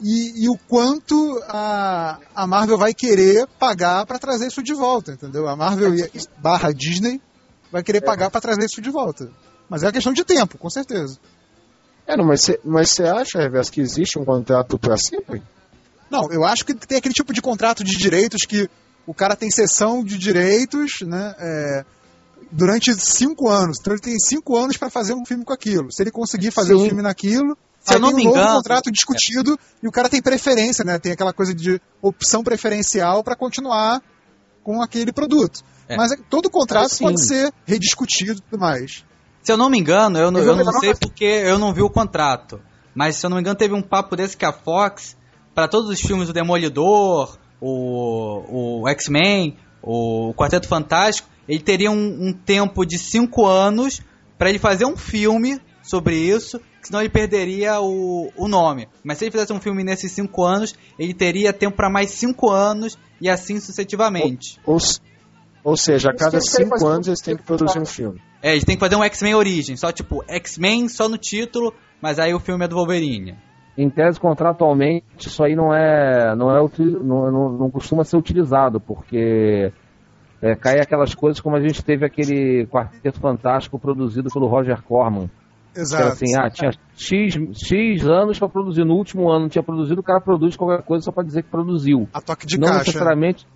e, e o quanto a, a Marvel vai querer pagar pra trazer isso de volta, entendeu? A Marvel barra Disney vai querer pagar pra trazer isso de volta. Mas é uma questão de tempo, com certeza. É, não, mas você mas acha, Reverso, que existe um contrato pra sempre? Não, eu acho que tem aquele tipo de contrato de direitos que o cara tem sessão de direitos, né? é, durante cinco anos. Então ele tem cinco anos pra fazer um filme com aquilo. Se ele conseguir fazer Sim. filme naquilo, Se eu não me um novo engano- contrato discutido e o cara tem preferência, né? Tem aquela coisa de opção preferencial pra continuar com aquele produto. É. Mas é- todo contrato Sim. pode ser rediscutido e tudo mais. Se eu não me engano, eu, não- Eu não sei porque eu não vi o contrato. Mas se eu não me engano, teve um papo desse que a Fox, pra todos os filmes do Demolidor, o, o X-Men, o Quarteto Fantástico, ele teria um, um tempo de cinco anos pra ele fazer um filme sobre isso, senão ele perderia o, o nome. Mas se ele fizesse um filme nesses cinco anos, ele teria tempo pra mais cinco anos e assim sucessivamente. Ou, ou seja, a cada que eles querem cinco fazer anos um eles têm que filme produzir um filme. É, eles têm que fazer um X-Men Origem, só tipo, X-Men só no título, mas aí o filme é do Wolverine. Em tese, contratualmente, isso aí não é, não é não, não, não costuma ser utilizado, porque é, cai aquelas coisas como a gente teve aquele Quarteto Fantástico produzido pelo Roger Corman. Que era Exato. assim, ah, tinha X, X anos para produzir, no último ano não tinha produzido, o cara produz qualquer coisa só para dizer que produziu. A toque de não caixa. necessariamente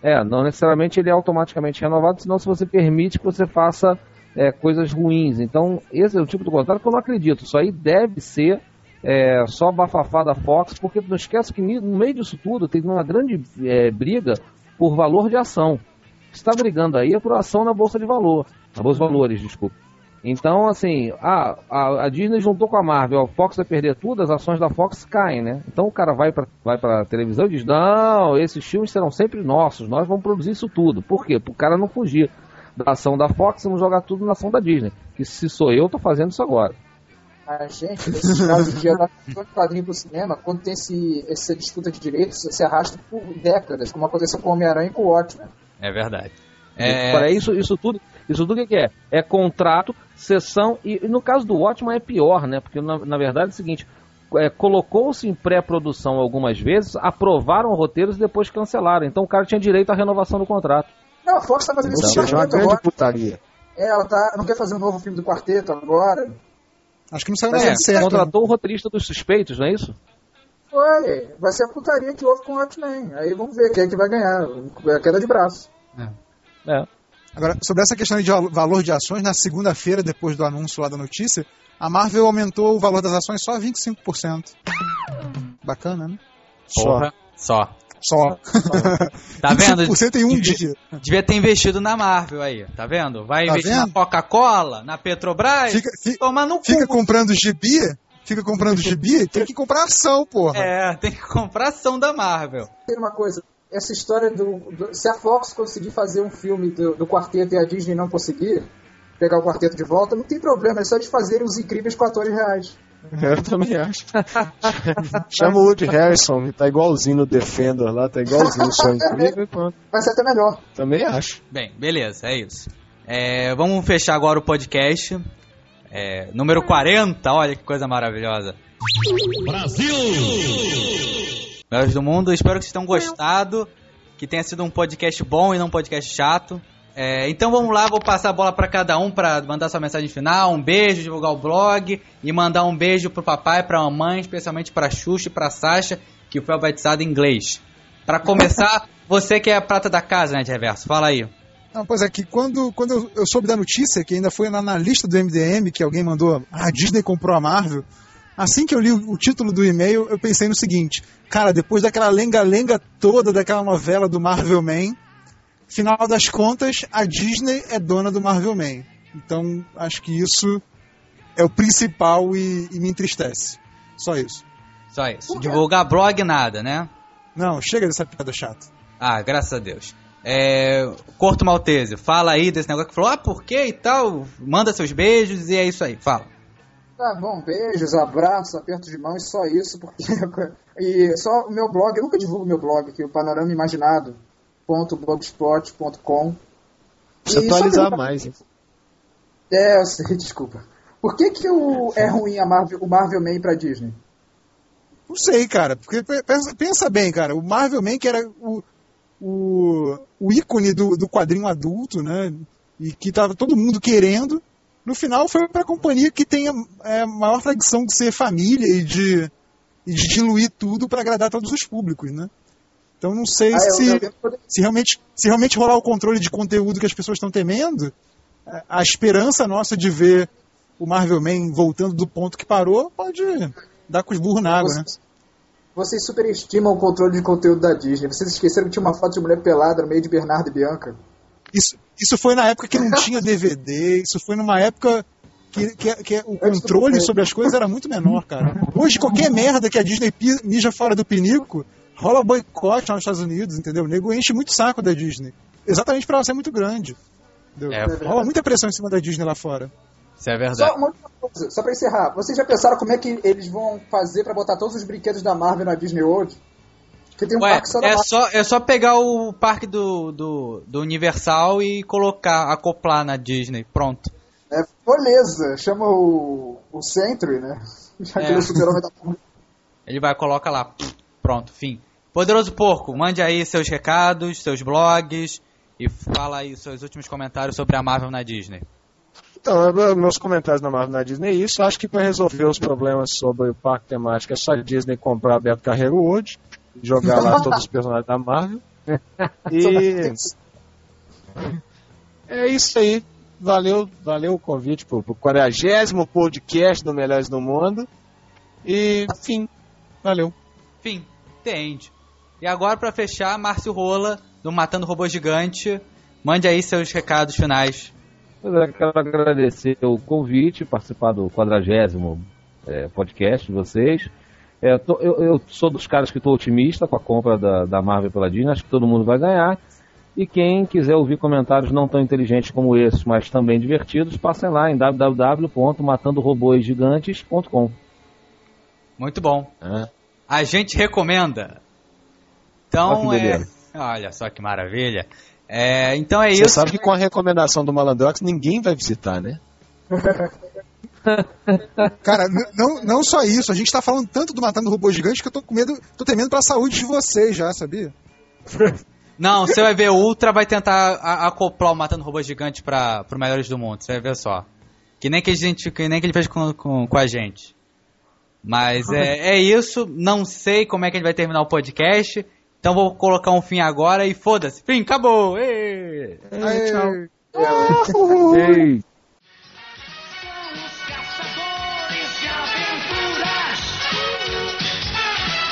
é não necessariamente ele é automaticamente renovado senão se você permite que você faça é, coisas ruins então esse é o tipo de contrato que eu não acredito isso aí deve ser é, só bafafá da Fox porque não esquece que no meio disso tudo tem uma grande é, briga por valor de ação está brigando aí é por ação na bolsa de valor na bolsa de valores desculpa então, assim, a, a, a Disney juntou com a Marvel, a Fox vai perder tudo, as ações da Fox caem, né? Então o cara vai pra, vai pra televisão e diz: Não, esses filmes serão sempre nossos, nós vamos produzir isso tudo. Por quê? Pro cara não fugir da ação da Fox, vamos jogar tudo na ação da Disney. Que se sou eu, tô fazendo isso agora. A gente, nesses casos de adaptação de quadrinho pro cinema, quando tem esse, essa disputa de direitos, se arrasta por décadas, como aconteceu com o Homem-Aranha e com o Watchmen. É verdade. Para isso, isso tudo, isso tudo o que que é? É contrato, sessão e, e no caso do Watchman é pior, né? Porque na, na verdade é o seguinte, é, colocou-se em pré-produção algumas vezes, aprovaram roteiros e depois cancelaram. Então o cara tinha direito à renovação do contrato. Não, a Fox tá fazendo isso com o seja, uma grande putaria. É, ela tá, não quer fazer um novo filme do quarteto agora. Acho que não saiu É, nada certo. Contratou o roteirista dos suspeitos, não é isso? Foi, vai ser a putaria que houve com o Watchmen. Aí vamos ver quem é que vai ganhar. A queda de braço. É. Agora, sobre essa questão de val- valor de ações, na segunda-feira, depois do anúncio lá da notícia, a Marvel aumentou o valor das ações só 25%. Bacana, né? Porra, só. Só. Tá vendo? 25% em um Devia- dia. Devia ter investido na Marvel aí, tá vendo? Vai Tá investir na vendo? Coca-Cola, na Petrobras, Fica, fi- toma no cu. fica comprando gibi, fica comprando gibi, tem que comprar ação, porra. É, tem que comprar ação da Marvel. Tem uma coisa, essa história do, do- Se a Fox conseguir fazer um filme do, do quarteto e a Disney não conseguir pegar o quarteto de volta, não tem problema, é só de fazerem os incríveis com atores reais. Eu também acho. Chama o Woody Harrison, tá igualzinho no Defender lá, tá igualzinho o pronto. Vai ser até melhor. Também acho. Bem, beleza, é isso. É, vamos fechar agora o podcast. É, número 40, olha que coisa maravilhosa. Brasil! Melhores do mundo, espero que vocês tenham gostado. Que tenha sido um podcast bom e não um podcast chato. É, então vamos lá, vou passar a bola para cada um para mandar sua mensagem final, um beijo, divulgar o blog e mandar um beijo pro papai, pra mamãe, especialmente pra Xuxa e pra Sasha, que foi batizado em inglês. Para começar, você que é a prata da casa, né, de reverso, fala aí. Não, pois é que quando, quando eu, eu soube da notícia, que ainda foi na, na lista do MDM, que alguém mandou, ah, a Disney comprou a Marvel, assim que eu li o, o título do e-mail, eu pensei no seguinte, cara, depois daquela lenga-lenga toda daquela novela do Marvel Man, final das contas, a Disney é dona do Marvel Man. Então, acho que isso é o principal e, e me entristece. Só isso. Só isso. Divulgar blog, nada, né? Não, chega dessa piada chata. Ah, graças a Deus. É, Corto Maltese, fala aí desse negócio que falou, ah, por quê e tal? Manda seus beijos e é isso aí, fala. Tá bom, beijos, abraços, apertos de mão e só isso, porque. e só o meu blog, eu nunca divulgo meu blog aqui, o panorama imaginado.blogspot.com. Precisa atualizar perguntar- mais. hein? É, eu sei, desculpa. Por que, que o, é ruim a Marvel, o Marvel Man pra Disney? Não sei, cara. Porque pe- pensa, pensa bem, cara. O Marvel Man, que era o, o, o ícone do, do quadrinho adulto, né? E que tava todo mundo querendo. No final foi pra companhia que tem a, é, maior tradição de ser família e de, e de diluir tudo pra agradar todos os públicos, né? Então não sei Ah, se, eu se, realmente, se realmente rolar o controle de conteúdo que as pessoas estão temendo, a- esperança nossa de ver o Marvel Man voltando do ponto que parou pode dar com os burros na água, né? Vocês, vocês superestimam o controle de conteúdo da Disney. Vocês esqueceram que tinha uma foto de mulher pelada no meio de Bernardo e Bianca? Isso, isso foi na época que não tinha DVD, isso foi numa época que, que, que o controle sobre as coisas era muito menor, cara. Hoje, qualquer merda que a Disney mija fora do pinico, rola boicote lá nos Estados Unidos, entendeu? O nego enche muito saco da Disney. Exatamente pra ela ser muito grande. entendeu? É, Rola muita pressão em cima da Disney lá fora. Isso é verdade. Só uma última coisa, só pra encerrar. Vocês já pensaram como é que eles vão fazer pra botar todos os brinquedos da Marvel na Disney World? Porque tem um Ué, parque só da é Marvel. só, é só pegar o parque do, do, do Universal e colocar, acoplar na Disney. Pronto. É, beleza, chama o, o Sentry, né? Já que É. ele é o super-homem da Marvel. Ele vai, coloca lá. Pronto, fim. Poderoso Porco, mande aí seus recados, seus blogs e fala aí seus últimos comentários sobre a Marvel na Disney. Então, eu- meus comentários na Marvel na Disney é isso. Acho que para resolver os problemas sobre o parque temático é só a Disney comprar Beto Carreiro World e jogar lá todos os personagens da Marvel. E é isso aí. Valeu, valeu o convite pro, pro 40 podcast do Melhores do Mundo. E, enfim, valeu. Fim, entende. E agora, pra fechar, Márcio Rola, do Matando Robô Gigante. Mande aí seus recados finais. É, quero agradecer o convite, participar do 40 é, podcast de vocês. É, tô- eu, eu sou dos caras que estou otimista com a compra da, da Marvel pela Disney, acho que todo mundo vai ganhar. E quem quiser ouvir comentários não tão inteligentes como esses, mas também divertidos, passem lá em www.matandorobôsgigantes.com. Muito bom. É. A gente recomenda. Então, é... Olha só que maravilha. É, então é Você isso. sabe que com a recomendação do Malandrox ninguém vai visitar, né? Cara, não, não só isso, a gente tá falando tanto do Matando Robô Gigante que eu tô com medo, tô temendo pela saúde de vocês já, sabia? Não, você vai ver, o Ultra vai tentar acoplar o Matando Robô Gigante para pro Melhores do Mundo, você vai ver só. Que nem que, a gente, que nem que ele fez com, com, com a gente. Mas é, é isso, não sei como é que a gente vai terminar o podcast, então vou colocar um fim agora e foda-se. Fim, acabou! Ei, Somos caçadores de aventuras.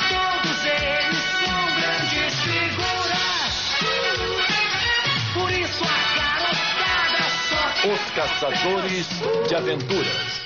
Todos eles são grandes figuras. Por isso a garotada só Os Caçadores de Aventuras.